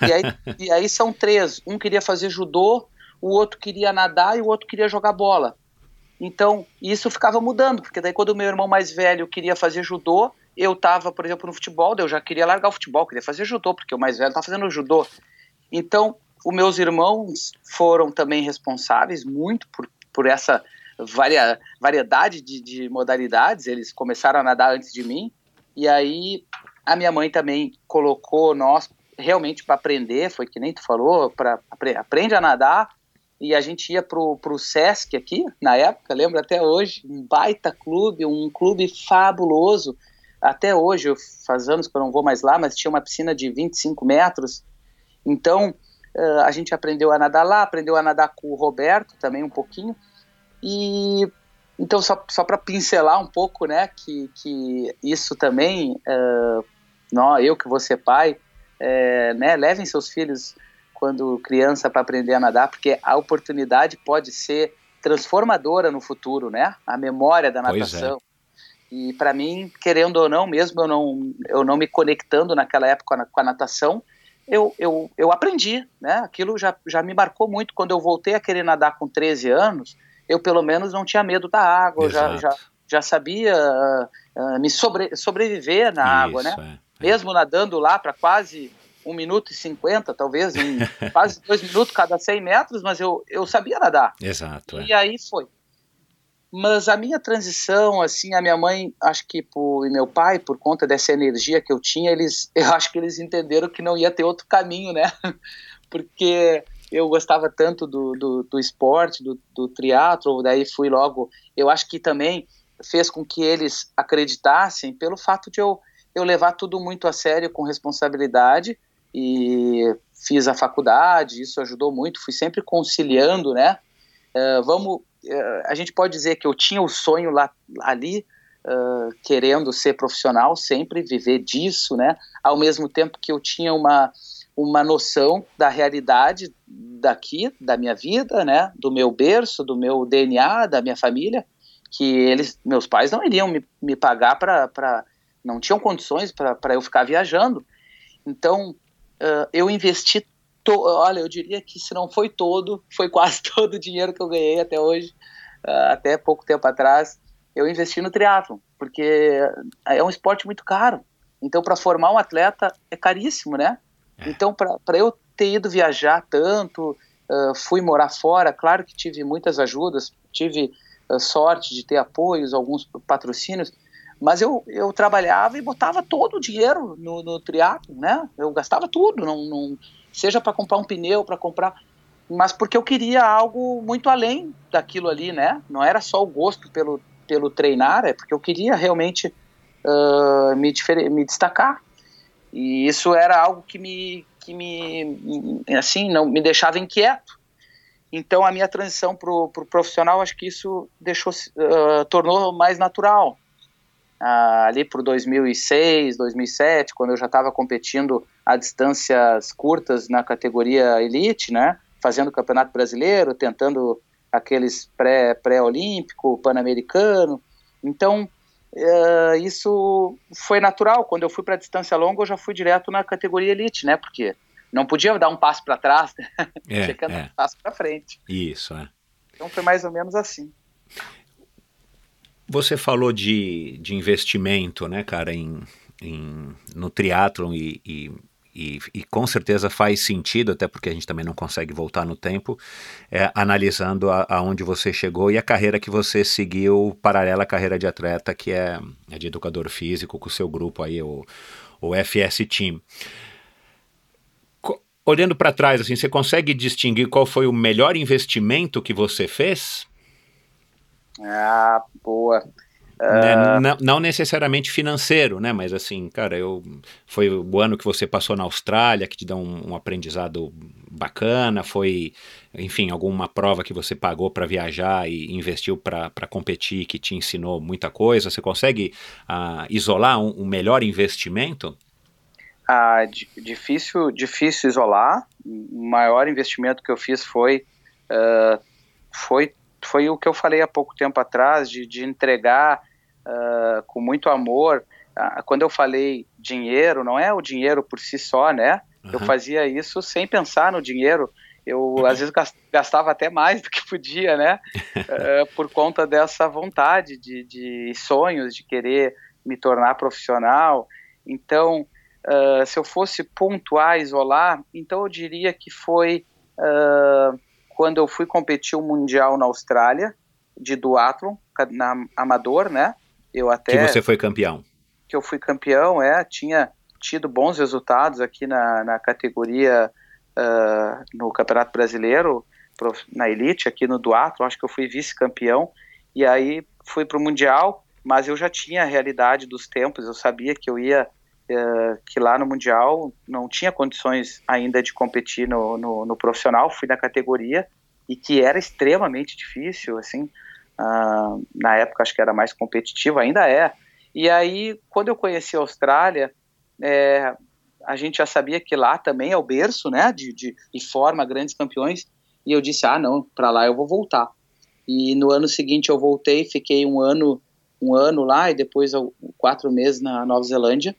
E aí, e aí são três. Um queria fazer judô, o outro queria nadar e o outro queria jogar bola. Então, isso ficava mudando, porque daí quando o meu irmão mais velho queria fazer judô, eu estava, por exemplo, no futebol, eu já queria largar o futebol, queria fazer judô, porque o mais velho estava fazendo judô. Então, os meus irmãos foram também responsáveis muito por, por essa varia, variedade de, de modalidades, eles começaram a nadar antes de mim, e aí a minha mãe também colocou nós realmente para aprender, foi que nem tu falou, para aprende a nadar, e a gente ia pro, pro Sesc aqui, na época, lembro até hoje, um baita clube, um clube fabuloso, até hoje, faz anos que eu não vou mais lá, mas tinha uma piscina de 25 metros, então a gente aprendeu a nadar lá, aprendeu a nadar com o Roberto também um pouquinho, e então, só, só para pincelar um pouco, né, que, que isso também, uh, não, eu que vou ser pai, é, né, levem seus filhos quando criança para aprender a nadar, porque a oportunidade pode ser transformadora no futuro, né? A memória da é. natação. É. E para mim, querendo ou não, mesmo eu não, eu não me conectando naquela época com a natação, eu, eu, eu aprendi, né? Aquilo já, já me marcou muito. Quando eu voltei a querer nadar com 13 anos, eu pelo menos não tinha medo da água, já, já, já sabia uh, me sobre, sobreviver na Isso, água, né? É, é. Mesmo nadando lá para quase 1 minuto e 50, talvez, um, quase 2 minutos cada 100 metros, mas eu, eu sabia nadar.
Exato.
E é. aí foi. Mas a minha transição, assim, a minha mãe, acho que por, e meu pai, por conta dessa energia que eu tinha, eles, eu acho que eles entenderam que não ia ter outro caminho, né? Porque eu gostava tanto do, do, do esporte, do, do triatlo, daí fui logo. Eu acho que também fez com que eles acreditassem pelo fato de eu, eu levar tudo muito a sério, com responsabilidade, e fiz a faculdade, isso ajudou muito, fui sempre conciliando, né? Uh, vamos, uh, a gente pode dizer que eu tinha o sonho lá, ali, uh, querendo ser profissional, sempre viver disso, né? Ao mesmo tempo que eu tinha uma uma noção da realidade daqui, da minha vida, né, do meu berço, do meu DNA, da minha família, que eles, meus pais não iriam me, me pagar para, não tinham condições para eu ficar viajando. Então, uh, eu investi, to, olha, eu diria que se não foi todo, foi quase todo o dinheiro que eu ganhei até hoje, uh, até pouco tempo atrás, eu investi no triatlo, porque é um esporte muito caro. Então, para formar um atleta é caríssimo, né? É. Então, para eu ter ido viajar tanto, uh, fui morar fora, claro que tive muitas ajudas, tive uh, sorte de ter apoios, alguns patrocínios, mas eu, eu trabalhava e botava todo o dinheiro no, no triatlo, né? Eu gastava tudo, não, não seja para comprar um pneu, para comprar, mas porque eu queria algo muito além daquilo ali, né? Não era só o gosto pelo, pelo treinar, é porque eu queria realmente uh, me, me destacar. E isso era algo que me, que me, assim, não me deixava inquieto. Então a minha transição para o pro profissional, acho que isso deixou, uh, tornou mais natural. Uh, ali por 2006, 2007, quando eu já estava competindo a distâncias curtas na categoria elite, né, fazendo o campeonato brasileiro, tentando aqueles pré pré olímpico, pan-americano. Então uh, isso foi natural. Quando eu fui para distância longa, eu já fui direto na categoria elite, né? Porque não podia dar um passo para trás, né?
É,
tinha que dar
é.
um passo para frente.
Isso, é.
Então foi mais ou menos assim.
Você falou de, de investimento, né, cara, em, em, no triatlon e, e, e, e com certeza faz sentido, até porque a gente também não consegue voltar no tempo, é, analisando aonde você chegou e a carreira que você seguiu paralela à carreira de atleta, que é a de educador físico, com o seu grupo aí, o, o FS Team. Co- Olhando para trás, assim, você consegue distinguir qual foi o melhor investimento que você fez?
Ah, boa.
Né, Não, não necessariamente financeiro, né? Mas assim, cara, eu foi o ano que você passou na Austrália que te dá um, um aprendizado bacana, foi, enfim, alguma prova que você pagou para viajar e investiu para competir que te ensinou muita coisa. Você consegue ah, isolar um, um melhor investimento?
Ah, di- difícil, difícil isolar. O maior investimento que eu fiz foi, ah, foi, foi o que eu falei há pouco tempo atrás, de, de entregar ah, com muito amor. Ah, quando eu falei dinheiro, não é o dinheiro por si só, né? Eu
Aham.
fazia isso sem pensar no dinheiro. Eu, às vezes, gas- gastava até mais do que podia, né? Eh, por conta dessa vontade de, de sonhos, de querer me tornar profissional. Então, ah, se eu fosse pontuar, isolar, então eu diria que foi ah, quando eu fui competir o Mundial na Austrália, de duatlon, na amador, né? Eu até
Que você foi campeão.
que eu fui campeão, é, tinha tido bons resultados aqui na, na categoria ah, no Campeonato Brasileiro, na elite, aqui no duatlo, acho que eu fui vice-campeão, e aí fui para o Mundial, mas eu já tinha a realidade dos tempos, eu sabia que eu ia, eh, que lá no Mundial não tinha condições ainda de competir no, no, no profissional, fui na categoria, e que era extremamente difícil, assim, ah, na época acho que era mais competitivo, ainda é, e aí, quando eu conheci a Austrália, é, a gente já sabia que lá também é o berço, né, de, de, e forma grandes campeões, e eu disse, ah, não, para lá eu vou voltar. E no ano seguinte eu voltei, fiquei um ano, um ano lá, e depois quatro meses na Nova Zelândia,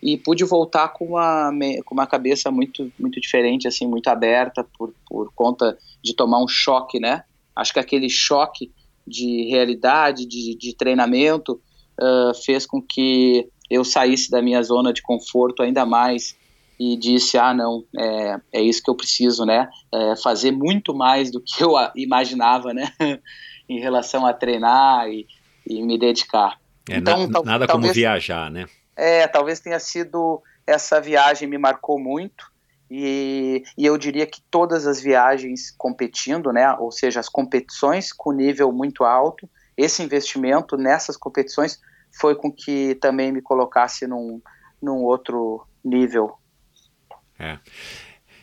e pude voltar com uma, com uma cabeça muito, muito diferente, assim, muito aberta, por, por conta de tomar um choque, né, acho que aquele choque de realidade, de, de treinamento, ah, fez com que eu saísse da minha zona de conforto ainda mais e disse, ah, não, é, é isso que eu preciso, né, é fazer muito mais do que eu imaginava, né, em relação a treinar e, e me dedicar.
É,
Então,
na- nada como viajar, né?
É, talvez tenha sido essa viagem me marcou muito e, e eu diria que todas as viagens competindo, né, ou seja, as competições com nível muito alto, esse investimento nessas competições foi com que também me colocasse num, num outro nível.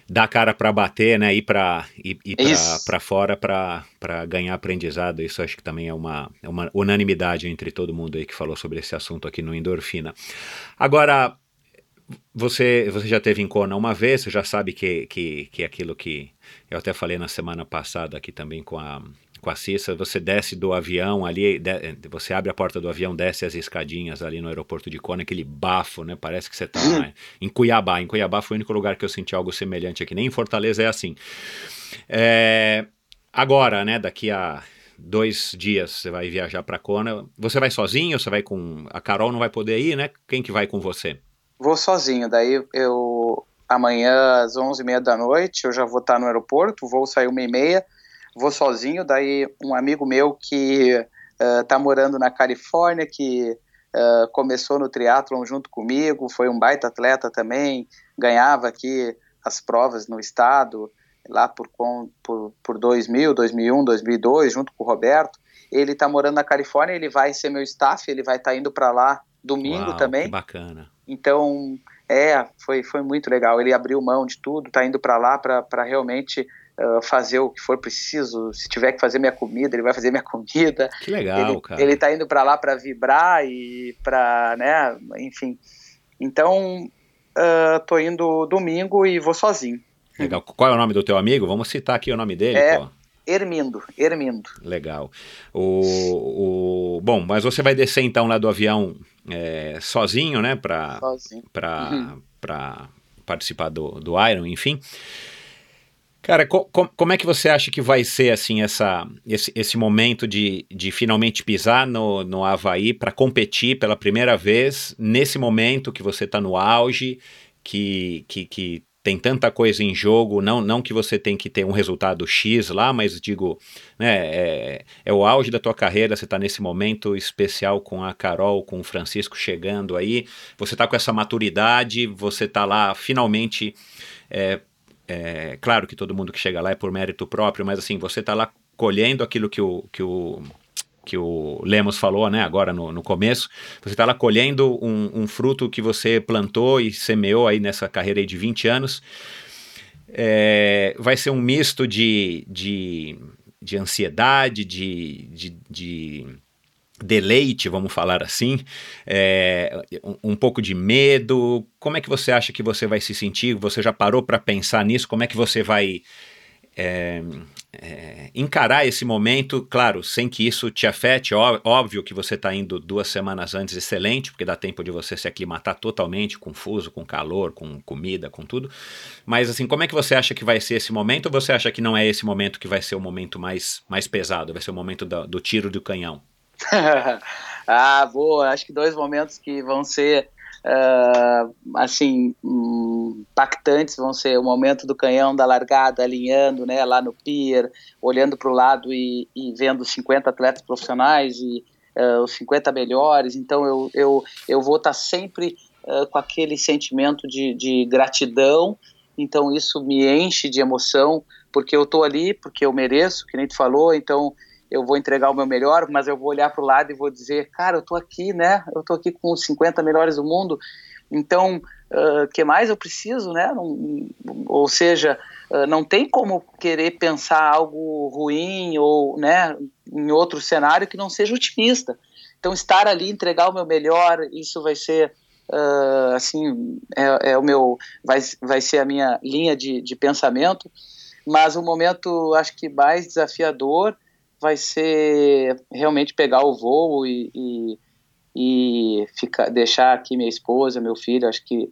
Dar a cara para bater, né? Ir para ir, ir pra fora para ganhar aprendizado. Isso acho que também é uma, é uma unanimidade entre todo mundo aí que falou sobre esse assunto aqui no Endorfina. Agora, você, você já teve em Kona uma vez, você já sabe que, que, que é aquilo que eu até falei na semana passada aqui também com a, com a Cissa, você desce do avião ali, de- você abre a porta do avião, desce as escadinhas ali no aeroporto de Kona, aquele bafo, né? Parece que você tá lá em Cuiabá. Em Cuiabá foi o único lugar que eu senti algo semelhante aqui. Nem em Fortaleza é assim. É, agora, né? Daqui a dois dias você vai viajar para Kona. Você vai sozinho? Você vai com a Carol? Não vai poder ir, né? Quem que vai com você?
Vou sozinho, daí eu amanhã às 11h30 da noite eu já vou estar no aeroporto, vou sair uma e meia, vou sozinho, daí um amigo meu que está morando na Califórnia, que uh, começou no triatlon junto comigo, foi um baita atleta também, ganhava aqui as provas no estado, lá por, por, por 2000, 2001, 2002, junto com o Roberto, ele está morando na Califórnia, ele vai ser meu staff, ele vai estar tá indo para lá domingo
Uau,
também.
Que bacana.
Então, é, foi, foi muito legal. Ele abriu mão de tudo, tá indo para lá para realmente uh, fazer o que for preciso. Se tiver que fazer minha comida, ele vai fazer minha comida.
Que legal,
ele,
cara.
Ele tá indo para lá para vibrar e para, né, enfim. Então, uh, tô indo domingo e vou sozinho.
Legal. Qual é o nome do teu amigo? Vamos citar aqui o nome dele,
é,
pô.
Hermindo, Hermindo.
Legal. O, o, bom, mas você vai descer então lá do avião é, sozinho, né? Para uhum. participar do, do Iron, enfim. Cara, co como é que você acha que vai ser assim essa, esse, esse momento de, de finalmente pisar no, no Havaí para competir pela primeira vez, nesse momento que você está no auge, que, que, que tem tanta coisa em jogo, não, não que você tem que ter um resultado X lá, mas digo, né, é, é o auge da tua carreira, você está nesse momento especial com a Carol, com o Francisco chegando aí, você está com essa maturidade, você está lá finalmente é, é, claro que todo mundo que chega lá é por mérito próprio, mas assim, você está lá colhendo aquilo que o, que o, que o Lemos falou, né, agora no, no começo, você está lá colhendo um, um, fruto que você plantou e semeou aí nessa carreira aí de 20 anos. É, vai ser um misto de, de, de ansiedade, de, de, de deleite, vamos falar assim, é, um, um, pouco de medo. Como é que você acha que você vai se sentir? Você já parou para pensar nisso? Como é que você vai é, é, encarar esse momento? Claro, sem que isso te afete. Óbvio que você está indo duas semanas antes, excelente, porque dá tempo de você se aclimatar totalmente, confuso, com calor, com comida, com tudo. Mas assim, como é que você acha que vai ser esse momento? Ou você acha que não é esse momento que vai ser o momento mais, mais pesado? Vai ser o momento do, do tiro do canhão?
ah, boa. Acho que dois momentos que vão ser uh, assim impactantes vão ser o momento do canhão da largada alinhando, né, lá no pier, olhando para o lado e, e, vendo 50 atletas profissionais e uh, os 50 melhores. Então eu eu, eu vou estar tá sempre uh, com aquele sentimento de, de gratidão. Então isso me enche de emoção porque eu estou ali, porque eu mereço, que nem tu falou. Então eu vou entregar o meu melhor, mas eu vou olhar para o lado e vou dizer, cara, eu tô aqui, né? Eu tô aqui com os 50 melhores do mundo, então, o uh, que mais eu preciso, né? Não, ou seja, uh, não tem como querer pensar algo ruim ou, né, em outro cenário que não seja otimista. Então, estar ali, entregar o meu melhor, isso vai ser Uh, assim é, é, o meu vai, vai ser a minha linha de, de pensamento mas o momento acho que mais desafiador vai ser realmente pegar o voo e, e, e ficar, deixar aqui minha esposa, meu filho. Acho que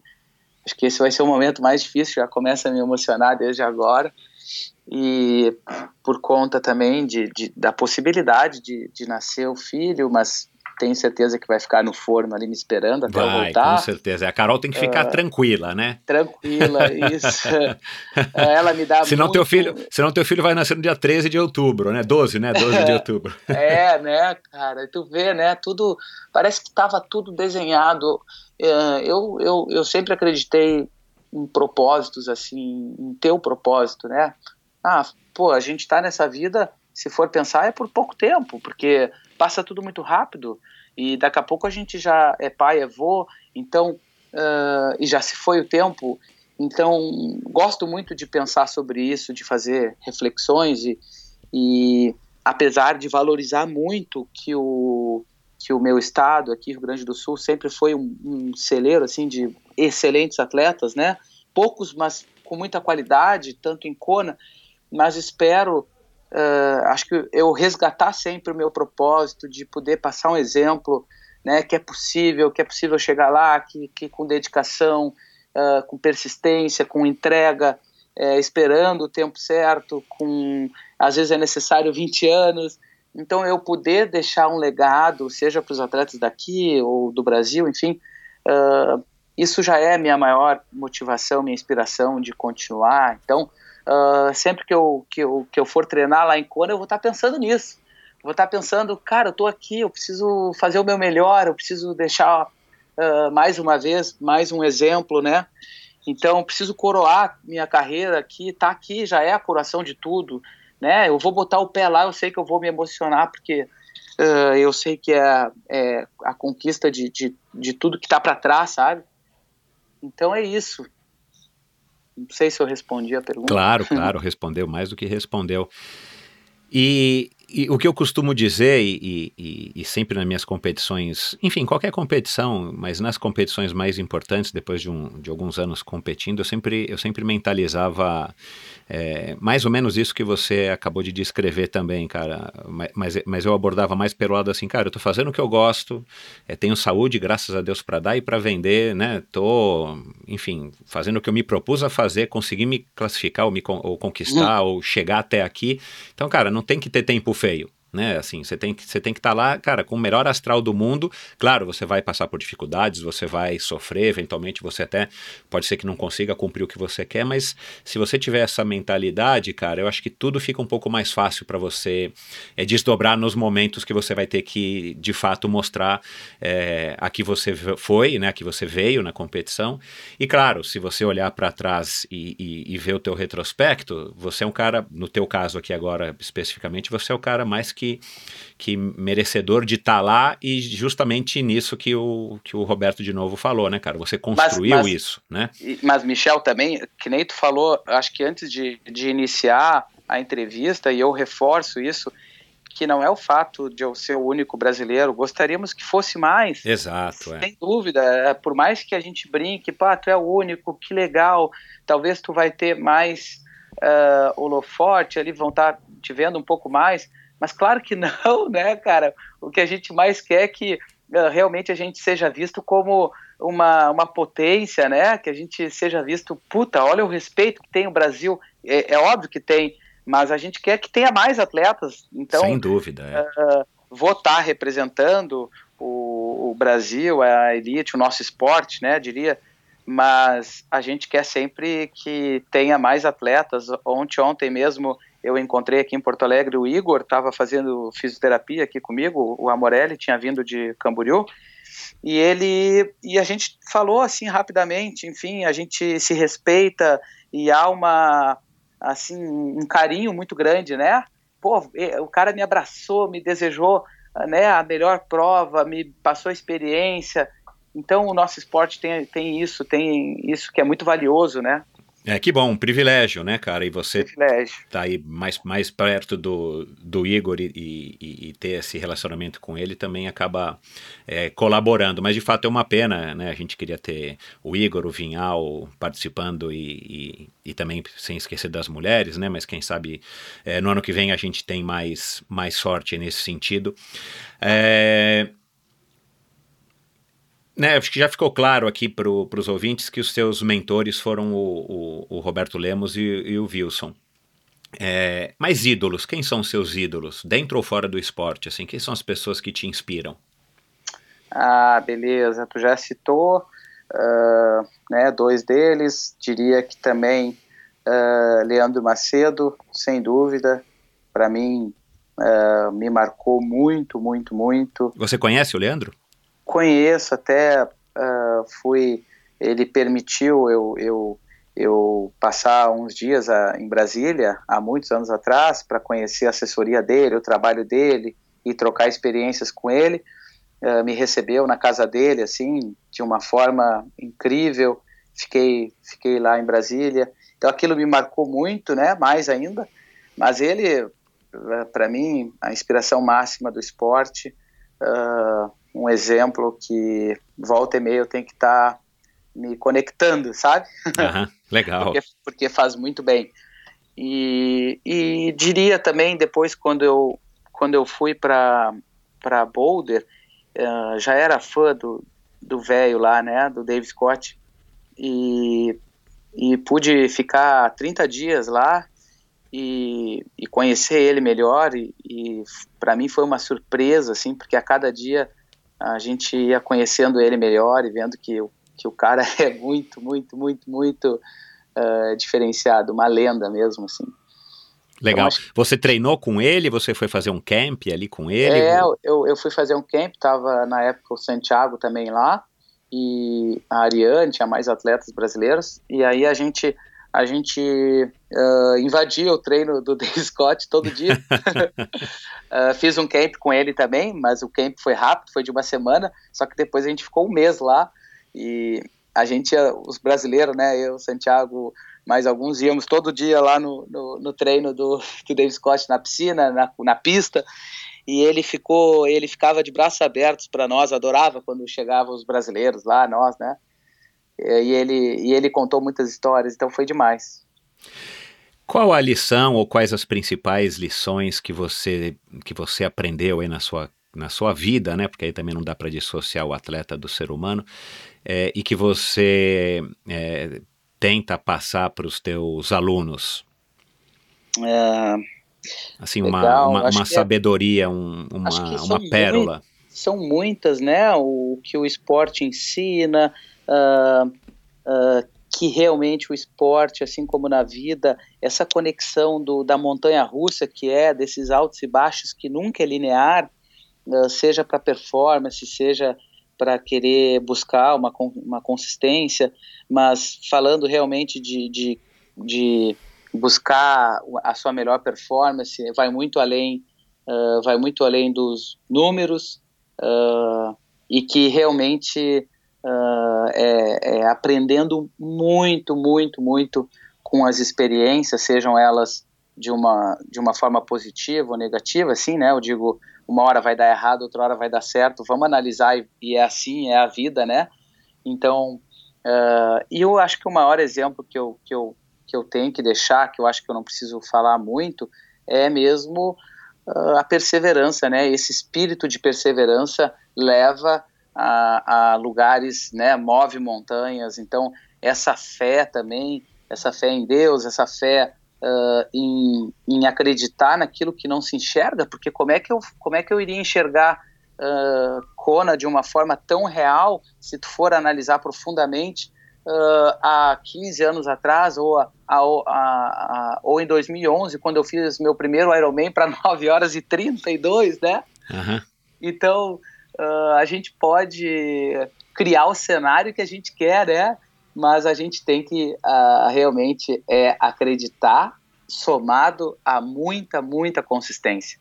acho que esse vai ser o momento mais difícil. Já começa a me emocionar desde agora e por conta também de, de da possibilidade de, de nascer o filho, mas tenho certeza que vai ficar no forno ali me esperando até
vai,
eu voltar.
Com certeza. A Carol tem que ficar uh, tranquila, né?
Tranquila, isso. É, ela me dá
senão muito... Teu filho, senão teu filho vai nascer no dia 13 de outubro, né? 12, né? 12 de outubro.
é, né, cara? Tu vê, né? Tudo. Parece que estava tudo desenhado. É, eu, eu, eu sempre acreditei em propósitos, assim, em teu propósito, né? Ah, pô, a gente tá nessa vida, se for pensar, é por pouco tempo, porque passa tudo muito rápido e daqui a pouco a gente já é pai, é avô, então uh, e já se foi o tempo. Então gosto muito de pensar sobre isso, de fazer reflexões e, e apesar de valorizar muito que o que o meu estado aqui, Rio Grande do Sul, sempre foi um, um celeiro assim de excelentes atletas, né? Poucos, mas com muita qualidade, tanto em Kona, mas espero uh, acho que eu resgatar sempre o meu propósito de poder passar um exemplo, né, que é possível, que é possível chegar lá, que, que com dedicação, uh, com persistência, com entrega, é, esperando o tempo certo, com às vezes é necessário 20 anos. Então eu poder deixar um legado, seja para os atletas daqui ou do Brasil, enfim, uh, isso já é minha maior motivação, minha inspiração de continuar. Então Uh, sempre que eu, que, eu, que eu for treinar lá em Kona, eu vou estar pensando nisso. Vou estar pensando, cara, eu estou aqui, eu preciso fazer o meu melhor, eu preciso deixar uh, mais uma vez, mais um exemplo, né? Então, preciso coroar minha carreira aqui, tá aqui, já é a coroação de tudo, né? Eu vou botar o pé lá, eu sei que eu vou me emocionar, porque uh, eu sei que é, é a conquista de, de, de tudo que está para trás, sabe? Então é isso. Não sei se eu respondi a pergunta.
Claro, claro, respondeu mais do que respondeu. E e o que eu costumo dizer, e, e, e, sempre nas minhas competições, enfim, qualquer competição, mas nas competições mais importantes, depois de, um, de alguns anos competindo, eu sempre, eu sempre mentalizava é, mais ou menos isso que você acabou de descrever também, cara. Mas, mas eu abordava mais pelo lado assim, cara, eu tô fazendo o que eu gosto, é, tenho saúde, graças a Deus, para dar e para vender, né? Tô, enfim, fazendo o que eu me propus a fazer, consegui me classificar ou, me, ou conquistar uhum. ou chegar até aqui. Então, cara, não tem que ter tempo feio né? Assim, você tem que você tem que estar tá lá, cara, com o melhor astral do mundo. Claro, você vai passar por dificuldades, você vai sofrer, eventualmente você até pode ser que não consiga cumprir o que você quer, mas se você tiver essa mentalidade, cara, eu acho que tudo fica um pouco mais fácil para você é, desdobrar nos momentos que você vai ter que, de fato, mostrar é, a que você foi, né? A que você veio na competição. E claro, se você olhar para trás e, e, e ver o teu retrospecto, você é um cara, no teu caso aqui agora especificamente, você é o cara mais que, que merecedor de estar tá lá e justamente nisso que o, que o Roberto de novo falou, né, cara? Você construiu mas, mas, isso, né?
Mas, Michel, também, que nem tu falou, acho que antes de, de iniciar a entrevista, e eu reforço isso, que não é o fato de eu ser o único brasileiro, gostaríamos que fosse mais.
Exato,
é. Sem dúvida, é, por mais que a gente brinque, pá, tu é o único, que legal, talvez tu vai ter mais uh, holofote ali, vão estar tá te vendo um pouco mais, mas claro que não, né, cara? O que a gente mais quer é que uh, realmente a gente seja visto como uma, uma potência, né? Que a gente seja visto, puta, olha o respeito que tem o Brasil. É, é óbvio que tem, mas a gente quer que tenha mais atletas. Então,
Sem dúvida. É.
Uh, vou estar tá representando o, o Brasil, a elite, o nosso esporte, né? Diria mas a gente quer sempre que tenha mais atletas. Ontem, ontem mesmo eu encontrei aqui em Porto Alegre o Igor, estava fazendo fisioterapia aqui comigo, o Amorelli tinha vindo de Camboriú, e ele e a gente falou assim rapidamente, enfim, a gente se respeita e há uma assim um carinho muito grande, né? Pô, o cara me abraçou, me desejou, né, a melhor prova, me passou a experiência. Então o nosso esporte tem, tem isso, tem isso que é muito valioso, né?
É, que bom, um privilégio, né, cara? E você privilégio. tá aí mais, mais perto do, do Igor e, e, e ter esse relacionamento com ele também acaba é, colaborando. Mas de fato é uma pena, né? A gente queria ter o Igor, o Vinhal participando e, e, e também sem esquecer das mulheres, né? Mas quem sabe é, no ano que vem a gente tem mais, mais sorte nesse sentido. É, né, acho que já ficou claro aqui para os ouvintes que os seus mentores foram o, o, o Roberto Lemos e, e o Wilson. É, mas ídolos, quem são seus ídolos, dentro ou fora do esporte? Assim, quem são as pessoas que te inspiram?
Ah, beleza. Tu já citou, uh, né, dois deles. Diria que também uh, Leandro Macedo, sem dúvida. Para mim, uh, me marcou muito, muito, muito.
Você conhece o Leandro?
Conheço, até uh, fui. Ele permitiu eu, eu, eu passar uns dias a, em Brasília, há muitos anos atrás, para conhecer a assessoria dele, o trabalho dele e trocar experiências com ele. Uh, me recebeu na casa dele, assim, de uma forma incrível. Fiquei, fiquei lá em Brasília. Então aquilo me marcou muito, né? Mais ainda. Mas ele, para mim, a inspiração máxima do esporte. Uh, um exemplo que volta e meia eu tenho que estar tá me conectando, sabe?
Uhum, legal.
porque, porque, faz muito bem. E, e diria também, depois, quando eu, quando eu fui para Boulder, uh, já era fã do do velho lá, né, do Dave Scott, e, e pude ficar 30 dias lá e, e conhecer ele melhor, e, e para mim foi uma surpresa, assim, porque a cada dia a gente ia conhecendo ele melhor e vendo que, que o cara é muito, muito, muito, muito uh, diferenciado, uma lenda mesmo, assim.
Legal. Então, você treinou com ele? Você foi fazer um camp ali com ele?
É, eu, eu fui fazer um camp, tava na época o Santiago também lá, e a Ariane, tinha mais atletas brasileiros, e aí a gente a gente uh, invadia o treino do Dave Scott todo dia. uh, fiz um camp com ele também, mas o camp foi rápido, foi de uma semana, só que depois a gente ficou um mês lá e a gente, os brasileiros, né, eu, Santiago, mais alguns, íamos todo dia lá no, no, no treino do, do David Scott na piscina, na, na pista, e ele ficou, ele ficava de braços abertos para nós, adorava quando chegavam os brasileiros lá, nós, né, e ele, e ele contou muitas histórias, então foi demais.
Qual a lição ou quais as principais lições que você que você aprendeu aí na sua na sua vida, né? Porque aí também não dá para dissociar o atleta do ser humano é, e que você é, tenta passar para os teus alunos.
É,
assim uma, uma, uma é sabedoria, um, uma, uma pérola.
São muitas, né? O que o esporte ensina. Uh, uh, que realmente o esporte, assim como na vida, essa conexão do, da montanha russa, que é desses altos e baixos, que nunca é linear, uh, seja para performance, seja para querer buscar uma, uma consistência, mas falando realmente de, de, de buscar a sua melhor performance, vai muito além, uh, vai muito além dos números, uh, e que realmente uh, é, é, aprendendo muito, muito, muito com as experiências, sejam elas de uma, de uma forma positiva ou negativa, assim, né? Eu digo, uma hora vai dar errado, outra hora vai dar certo, vamos analisar e, e é assim, é a vida, né? Então, uh, e eu acho que o maior exemplo que eu, que, eu, que eu tenho que deixar, que eu acho que eu não preciso falar muito, é mesmo uh, a perseverança, né? Esse espírito de perseverança leva a, a lugares, né, move montanhas. Então, essa fé também, essa fé em Deus, essa fé uh, em, em, acreditar naquilo que não se enxerga, porque como é que eu, como é que eu iria enxergar uh, Kona de uma forma tão real, se tu for analisar profundamente, uh, há 15 anos atrás, ou, a, a, a, ou em 2011, quando eu fiz meu primeiro Ironman para 9 horas e 32, né? Uhum. Então, uh, a gente pode criar o cenário que a gente quer, né? Mas a gente tem que uh, realmente é, acreditar, somado a muita, muita consistência.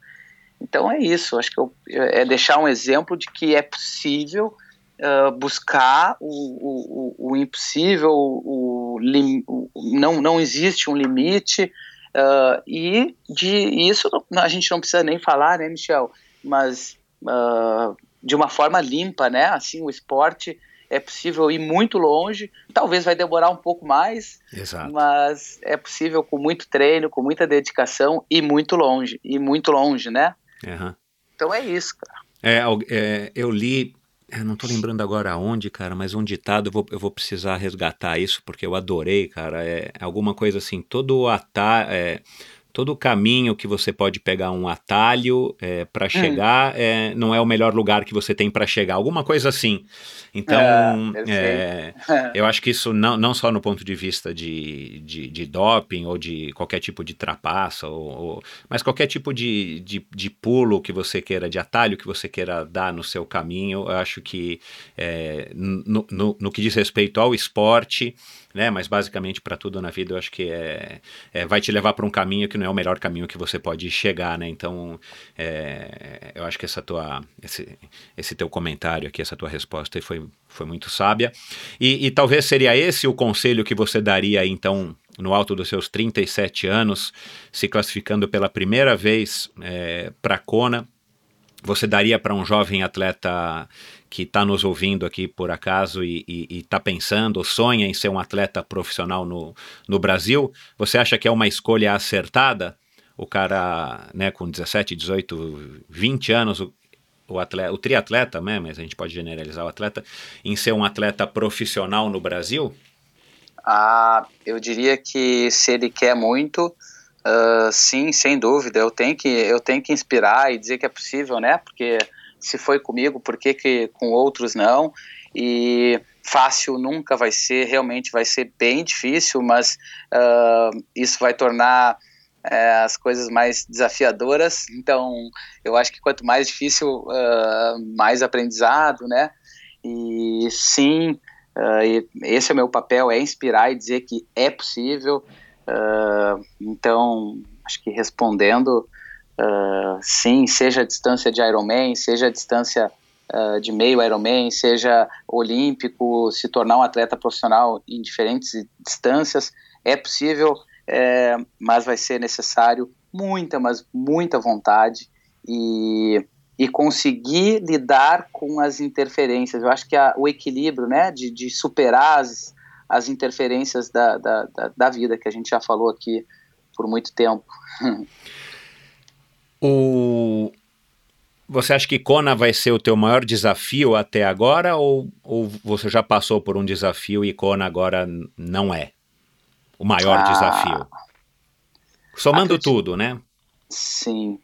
Então é isso, acho que eu, é deixar um exemplo de que é possível uh, buscar o, o, o, impossível, o, o, não, não existe um limite, uh, e de isso a gente não precisa nem falar, né, Michel? Mas uh, de uma forma limpa, né? Assim, o esporte é possível ir muito longe, talvez vai demorar um pouco mais,
Exato.
mas é possível com muito treino, com muita dedicação e muito longe, e muito longe, né?
Uhum.
Então é isso, cara.
É, é eu li, eu não estou lembrando agora aonde, cara, mas um ditado, eu vou, eu vou precisar resgatar isso, porque eu adorei, cara, é alguma coisa assim, todo atalho, é, todo o caminho que você pode pegar um atalho é, para hum. chegar é, não é o melhor lugar que você tem para chegar, alguma coisa assim. Então, é, é eu acho que isso não, não só no ponto de vista de, de, de doping ou de qualquer tipo de trapaça, ou, ou, mas qualquer tipo de, de, de, pulo que você queira, de atalho que você queira dar no seu caminho, eu acho que é, no, no, no que diz respeito ao esporte, né? Mas basicamente para tudo na vida eu acho que é, é vai te levar para um caminho que não é o melhor caminho que você pode chegar, né? Então é, eu acho que essa tua esse, esse teu comentário aqui, essa tua resposta foi, foi muito sábia e, e talvez seria esse o conselho que você daria então no alto dos seus 37 anos, se classificando pela primeira vez é, para Kona, você daria para um jovem atleta que está nos ouvindo aqui por acaso e está pensando, sonha em ser um atleta profissional no, no Brasil, você acha que é uma escolha acertada? O cara né, com 17, 18, 20 anos, o, o, atleta, o triatleta, né, mas a gente pode generalizar o atleta, em ser um atleta profissional no Brasil?
Ah, eu diria que se ele quer muito, uh, sim, sem dúvida. Eu tenho que eu tenho que inspirar e dizer que é possível, né? Porque se foi comigo, por que, que com outros não? E fácil nunca vai ser, realmente vai ser bem difícil, mas uh, isso vai tornar uh, as coisas mais desafiadoras. Então, eu acho que quanto mais difícil, uh, mais aprendizado, né? E sim, ah, esse é o meu papel, é inspirar e dizer que é possível. então, acho que respondendo, Uh, sim, seja a distância de Ironman, seja a distância uh, de meio Ironman, seja olímpico, se tornar um atleta profissional em diferentes distâncias. É possível, é, mas vai ser necessário muita, mas muita vontade e, e conseguir lidar com as interferências. Eu acho que a, o equilíbrio, né, de, de superar as, as interferências da, da, da, da vida, que a gente já falou aqui por muito tempo.
o... Você acha que Kona vai ser o teu maior desafio até agora ou, ou você já passou por um desafio e Kona agora não é o maior ah, desafio? Somando acredito, tudo, né?
Sim.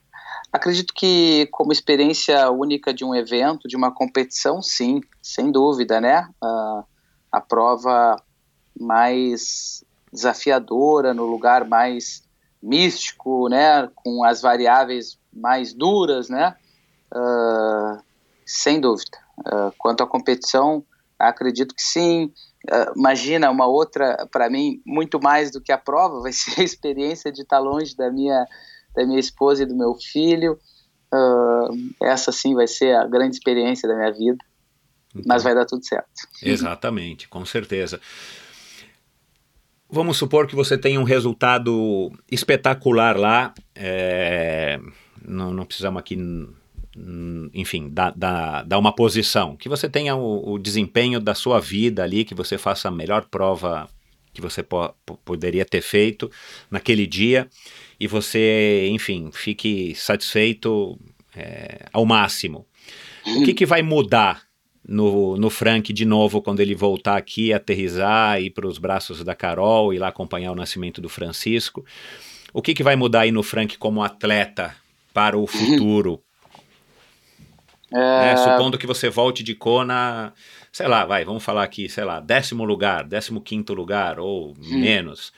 Acredito que como experiência única de um evento, de uma competição, sim, sem dúvida, né? Uh, a prova mais desafiadora, no lugar mais místico, né? Com as variáveis mais duras, né? Uh, sem dúvida. Uh, quanto à competição, acredito que sim. Uh, imagina uma outra, para mim, muito mais do que a prova, vai ser a experiência de estar longe da minha, da minha esposa e do meu filho. Essa sim vai ser a grande experiência da minha vida, então, mas vai dar tudo certo.
Exatamente, com certeza. Vamos supor que você tenha um resultado espetacular lá, é, não, não precisamos aqui Hum, enfim, dar, dar, dar uma posição, que você tenha o, o, desempenho da sua vida ali, que você faça a melhor prova que você po poderia ter feito naquele dia e você, enfim, fique satisfeito é, ao máximo. O que, que vai mudar no, no Frank de novo quando ele voltar aqui, aterrizar, ir para os braços da Carol, ir lá acompanhar o nascimento do Francisco? O que, que vai mudar aí no Frank como atleta para o futuro? É... Né? Supondo que você volte de Kona, sei lá, vai, vamos falar aqui, sei lá, décimo lugar, décimo quinto lugar ou hum. menos,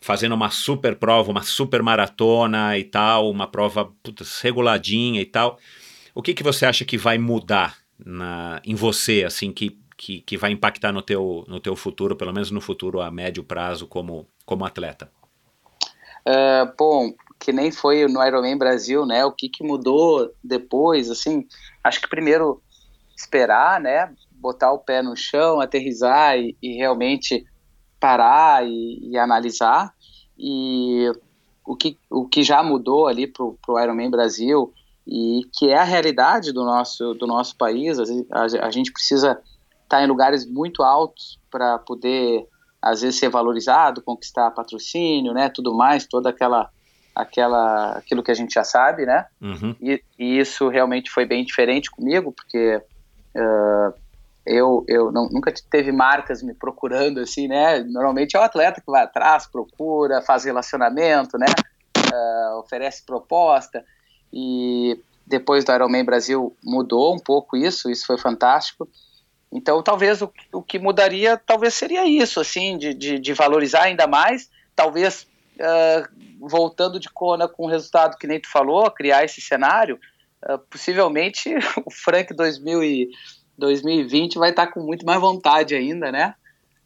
fazendo uma super prova, uma super maratona e tal, uma prova putz, reguladinha e tal. O que, que você acha que vai mudar na, em você, assim, que, que, que vai impactar no teu, no teu futuro, pelo menos no futuro a médio prazo como, como atleta?
Uh, bom, que nem foi no Ironman Brasil, né? O que, que mudou depois, assim, acho que primeiro esperar, né? Botar o pé no chão, aterrizar e, e realmente parar e, e, analisar. E o que, o que já mudou ali pro, pro Ironman Brasil e que é a realidade do nosso, do nosso país, a, a, a gente precisa estar tá em lugares muito altos para poder às vezes ser valorizado, conquistar patrocínio, né, tudo mais, toda aquela aquela, aquilo que a gente já sabe, né? Uhum. E, e, isso realmente foi bem diferente comigo, porque uh, eu, eu não, nunca teve marcas me procurando assim, né? Normalmente é o atleta que vai atrás, procura, faz relacionamento, né? Uh, oferece proposta. E depois do Ironman Brasil mudou um pouco isso, isso foi fantástico. Então, talvez o, o que mudaria, talvez seria isso, assim, de, de, de valorizar ainda mais, talvez uh, voltando de Kona com o resultado que nem tu falou, criar esse cenário, uh, possivelmente o Frank 2000 e 2020 vai estar tá com muito mais vontade ainda, né?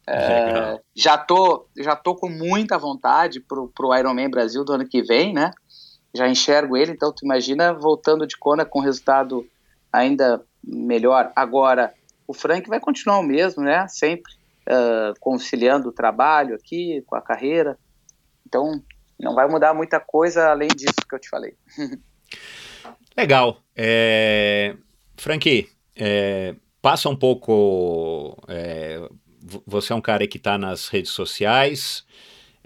Uh, já tô já tô com muita vontade pro, pro Ironman Brasil do ano que vem, né? Já enxergo ele, então tu imagina voltando de Kona com resultado ainda melhor. Agora, o Frank vai continuar o mesmo, né? Sempre uh, conciliando o trabalho aqui com a carreira. Então, não vai mudar muita coisa além disso que eu te falei.
Legal. É... Frank, é... passa um pouco. É... Você é um cara que está nas redes sociais.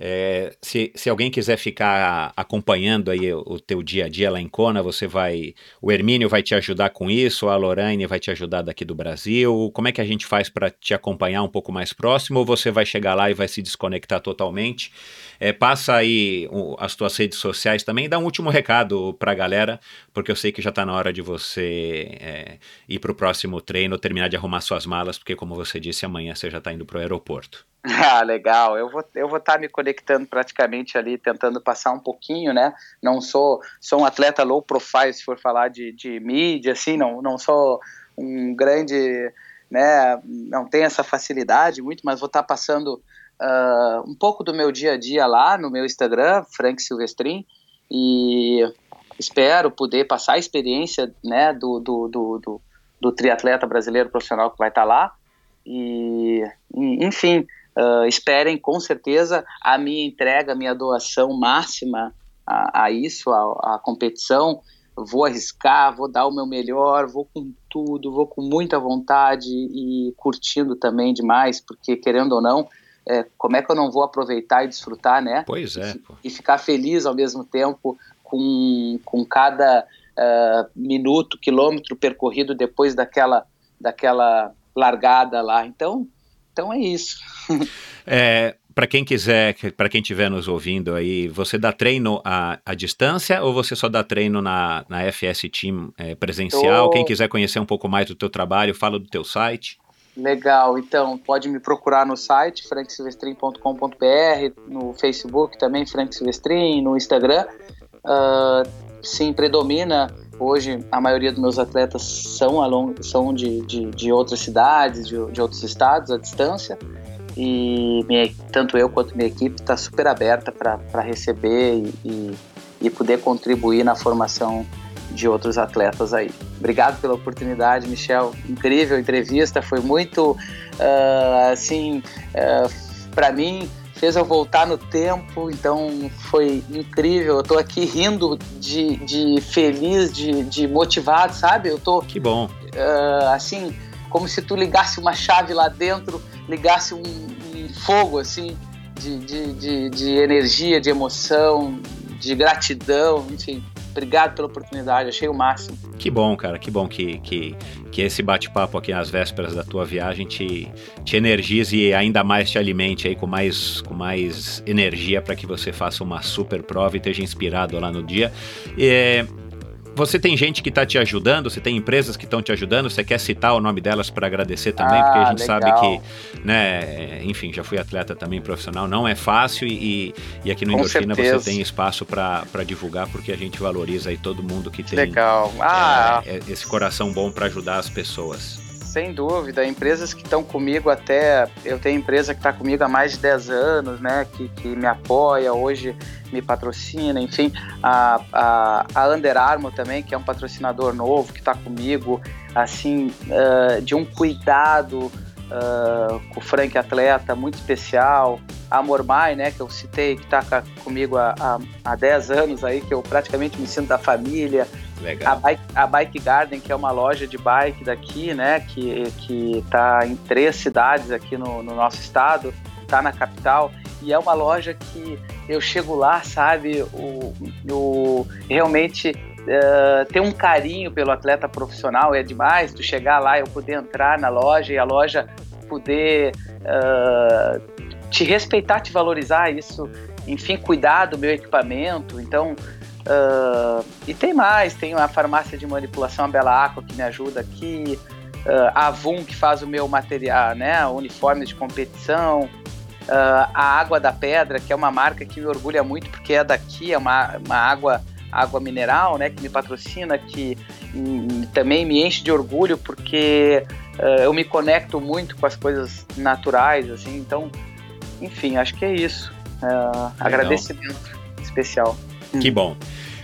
É, se, se alguém quiser ficar acompanhando aí o, teu dia a dia lá em Kona, você vai. O Hermínio vai te ajudar com isso, a Lorraine vai te ajudar daqui do Brasil. Como é que a gente faz para te acompanhar um pouco mais próximo? Ou você vai chegar lá e vai se desconectar totalmente? É, passa aí o, as tuas redes sociais também e dá um último recado para a galera, porque eu sei que já está na hora de você é, ir para o próximo treino, terminar de arrumar suas malas, porque, como você disse, amanhã você já está indo para o aeroporto.
Ah, legal. Eu vou eu vou estar tá me conectando praticamente ali, tentando passar um pouquinho, né? Não sou sou um atleta low profile, se for falar de, de mídia, assim, não não sou um grande, né? Não tenho essa facilidade muito, mas vou estar tá passando uh, um pouco do meu dia a dia lá no meu Instagram, Frank Silvestrin, e espero poder passar a experiência, né? Do do, do, do do triatleta brasileiro profissional que vai estar lá. E, enfim, uh, esperem com certeza a minha entrega, a minha doação máxima a, a isso, a, a competição. Vou arriscar, vou dar o meu melhor, vou com tudo, vou com muita vontade e curtindo também demais, porque querendo ou não, é, como é que eu não vou aproveitar e desfrutar, né?
Pois é.
E, e ficar feliz ao mesmo tempo com, com cada uh, minuto, quilômetro percorrido depois daquela, daquela largada lá. Então, então é isso.
é, para quem quiser, para quem estiver nos ouvindo aí, você dá treino à, à distância ou você só dá treino na, na FS Team é, presencial? Tô... Quem quiser conhecer um pouco mais do teu trabalho, fala do teu site.
Legal, então pode me procurar no site franksilvestrin.com.br, no Facebook também Frank Silvestrin, no Instagram. Uh, sim, predomina hoje a maioria dos meus atletas são, long, são de, de, de, outras cidades, de, de, outros estados, à distância. E minha, tanto eu quanto minha equipe está super aberta para receber e, e, e poder contribuir na formação de outros atletas aí. Obrigado pela oportunidade, Michel. Incrível entrevista, foi muito uh, assim uh, ah, para mim fez eu voltar no tempo, então foi incrível. Eu tô aqui rindo de, de feliz, de, de motivado, sabe? Eu tô.
Que bom.
Uh, assim, como se tu ligasse uma chave lá dentro, ligasse um, um fogo, assim, de, de, de, de energia, de emoção, de gratidão, enfim. Obrigado pela oportunidade, achei o máximo.
Que bom, cara, que bom que, que, que esse bate-papo aqui às vésperas da tua viagem te, te energize e ainda mais te alimente aí com mais, com mais energia para que você faça uma super prova e esteja inspirado lá no dia. É, você tem gente que está te ajudando, você tem empresas que estão te ajudando, você quer citar o nome delas para agradecer também, ah, porque a gente legal. sabe que, né, enfim, já fui atleta também profissional, não é fácil e, e aqui no Com Endorfina certeza. você tem espaço para divulgar, porque a gente valoriza aí todo mundo que tem
legal. Ah.
É, esse coração bom para ajudar as pessoas.
Sem dúvida, empresas que estão comigo até. Eu tenho empresa que está comigo há mais de 10 anos, né? Que, que me apoia, hoje me patrocina, enfim. A, a, a Under Armour também, que é um patrocinador novo, que está comigo, assim, uh, de um cuidado uh, com o Frank Atleta muito especial. A Mormai, né, que eu citei, que está comigo há, há, há 10 anos aí, que eu praticamente me sinto da família.
Legal.
A Bike, a Bike Garden, que é uma loja de bike daqui, né, que, que tá em três cidades aqui no, no nosso estado, tá na capital, e é uma loja que eu chego lá, sabe, o, o realmente uh, ter um carinho pelo atleta profissional é demais, tu chegar lá, eu poder entrar na loja e a loja poder uh, te respeitar, te valorizar, isso, enfim, cuidar do meu equipamento, então Uh, e tem mais, tem a farmácia de manipulação a Bela Aqua que me ajuda aqui, uh, a Avum que faz o meu material, né, uniformes de competição, uh, a Água da Pedra, que é uma marca que me orgulha muito porque é daqui, é uma, uma água, água mineral, né, que me patrocina, que um, também me enche de orgulho porque eu me conecto muito com as coisas naturais, assim, então, enfim, acho que é isso. agradecimento especial.
Que bom.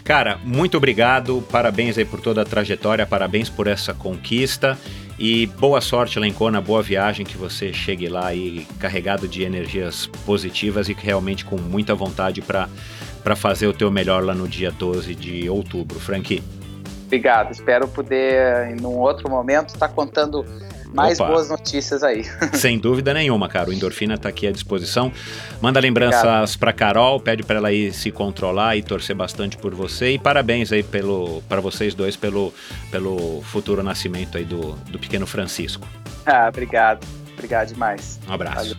Cara, muito obrigado, parabéns aí por toda a trajetória, parabéns por essa conquista e boa sorte Kona, boa viagem, que você chegue lá aí carregado de energias positivas e realmente com muita vontade para fazer o teu melhor lá no dia 12 de outubro. Frank.
Obrigado, espero poder, em um outro momento, estar tá contando mais Opa. boas notícias aí.
Sem dúvida nenhuma, cara. O Endorfina está aqui à disposição. Manda lembranças para Carol, pede para ela aí se controlar e torcer bastante por você. E parabéns aí pelo para vocês dois pelo, pelo futuro nascimento aí do, do pequeno Francisco.
Ah, obrigado. Obrigado demais.
Um abraço.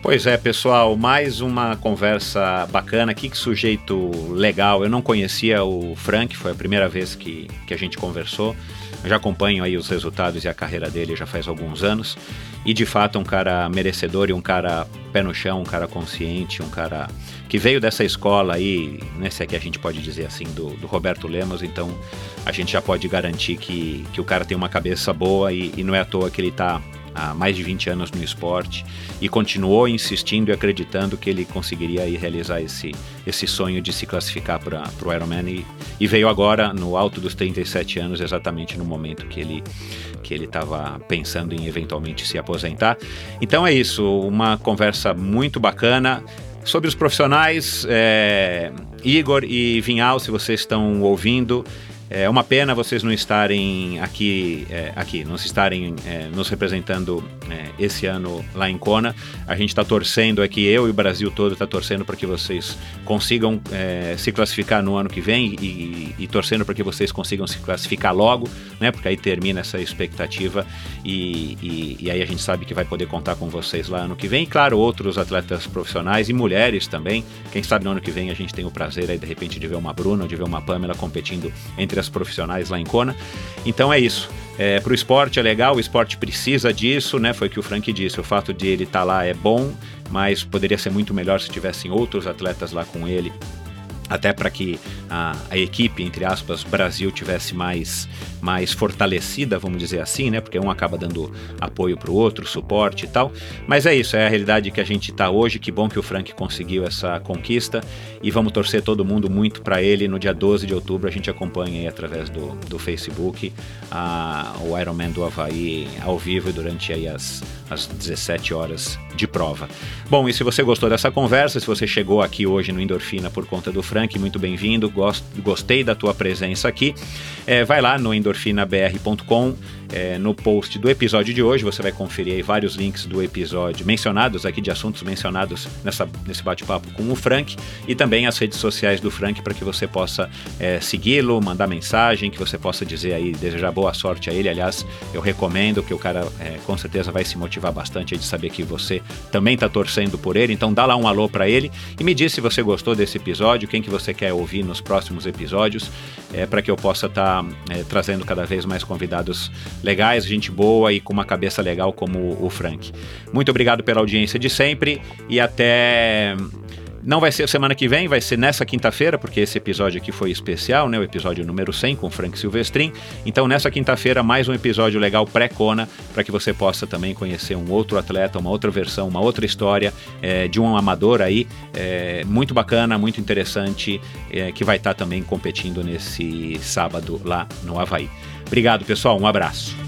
Pois é, pessoal, mais uma conversa bacana. Que sujeito legal. Eu não conhecia o Frank, foi a primeira vez que, que a gente conversou. Eu já acompanho aí os resultados e a carreira dele já faz alguns anos. E de fato um cara merecedor e um cara pé no chão, um cara consciente, um cara que veio dessa escola aí, né, se é que a gente pode dizer assim, do, do Roberto Lemos, então a gente já pode garantir que, que o cara tem uma cabeça boa e, e não é à toa que ele está há mais de 20 anos no esporte e continuou insistindo e acreditando que ele conseguiria realizar esse, esse sonho de se classificar para o Ironman e, e, veio agora no alto dos 37 anos, exatamente no momento que ele que ele estava pensando em eventualmente se aposentar. Então é isso, uma conversa muito bacana sobre os profissionais. É, Igor e Vinhal, se vocês estão ouvindo, é uma pena vocês não estarem aqui, é, aqui não estarem é, nos representando é, esse ano lá em Kona. A gente está torcendo aqui, eu e o Brasil todo está torcendo para que vocês consigam é, se classificar no ano que vem e, e torcendo para que vocês consigam se classificar logo, né? Porque aí termina essa expectativa e, e, e, aí a gente sabe que vai poder contar com vocês lá ano que vem. E claro, outros atletas profissionais e mulheres também. Quem sabe no ano que vem a gente tem o prazer aí de repente de ver uma Bruna, de ver uma Pamela competindo entre as profissionais lá em Kona. Então é isso. É, para o esporte é legal, o esporte precisa disso, né? Foi o que o Frank disse. O fato de ele estar tá lá é bom, mas poderia ser muito melhor se tivessem outros atletas lá com ele até para que a, a, equipe, entre aspas, Brasil tivesse mais, mais fortalecida, vamos dizer assim, né? Porque um acaba dando apoio para o outro, suporte e tal. Mas é isso, é a realidade que a gente está hoje. Que bom que o Frank conseguiu essa conquista e vamos torcer todo mundo muito para ele. No dia 12 de outubro a gente acompanha aí através do, do Facebook a, o Ironman do Havaí ao vivo durante aí as, as 17 horas de prova. Bom, e se você gostou dessa conversa, se você chegou aqui hoje no Endorfina por conta do Frank, muito bem-vindo, gostei da tua presença aqui. É, vai lá no endorfinabr.com é, no post do episódio de hoje você vai conferir aí vários links do episódio mencionados aqui, de assuntos mencionados nessa, nesse bate-papo com o Frank, e também as redes sociais do Frank para que você possa é, segui-lo, mandar mensagem, que você possa dizer aí, desejar boa sorte a ele. Aliás, eu recomendo que o cara é, com certeza vai se motivar bastante de saber que você também está torcendo por ele. Então dá lá um alô para ele e me diz se você gostou desse episódio, quem que você quer ouvir nos próximos episódios, é, para que eu possa estar tá, é, trazendo cada vez mais convidados legais, gente boa e com uma cabeça legal como o Frank. Muito obrigado pela audiência de sempre e até não vai ser semana que vem, vai ser nessa quinta-feira, porque esse episódio aqui foi especial, né? O episódio número 100 com Frank Silvestrin. Então, nessa quinta-feira, mais um episódio legal pré-Kona, para que você possa também conhecer um outro atleta, uma outra versão, uma outra história é, de um amador aí, é, muito bacana, muito interessante, é, que vai estar tá também competindo nesse sábado lá no Havaí. Obrigado, pessoal. Um abraço.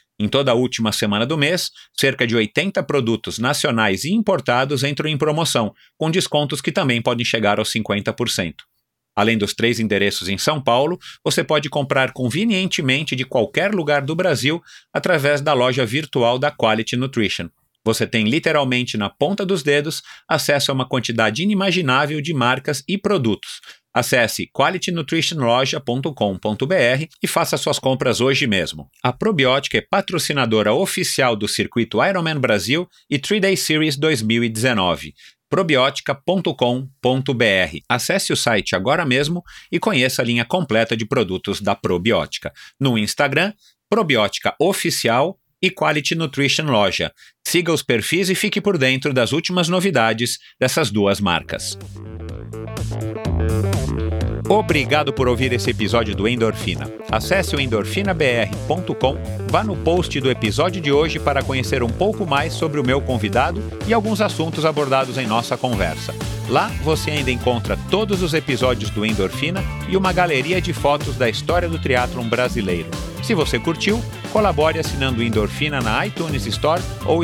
em toda a última semana do mês, cerca de 80 produtos nacionais e importados entram em promoção, com descontos que também podem chegar aos 50%. Além dos três endereços em São Paulo, você pode comprar convenientemente de qualquer lugar do Brasil através da loja virtual da Quality Nutrition. Você tem literalmente na ponta dos dedos acesso a uma quantidade inimaginável de marcas e produtos, Acesse qualitynutritionloja.com.br e faça suas compras hoje mesmo. A Probiótica é patrocinadora oficial do circuito Ironman Brasil e 3-Day Series 2019 probiotica.com.br. Acesse o site agora mesmo e conheça a linha completa de produtos da Probiótica. No Instagram, Probiótica Oficial e Quality Nutrition Loja. Siga os perfis e fique por dentro das últimas novidades dessas duas marcas. Obrigado por ouvir esse episódio do Endorfina. Acesse o endorfinabr.com, vá no post do episódio de hoje para conhecer um pouco mais sobre o meu convidado e alguns assuntos abordados em nossa conversa. Lá você ainda encontra todos os episódios do Endorfina e uma galeria de fotos da história do triatlon brasileiro. Se você curtiu, colabore assinando Endorfina na iTunes Store ou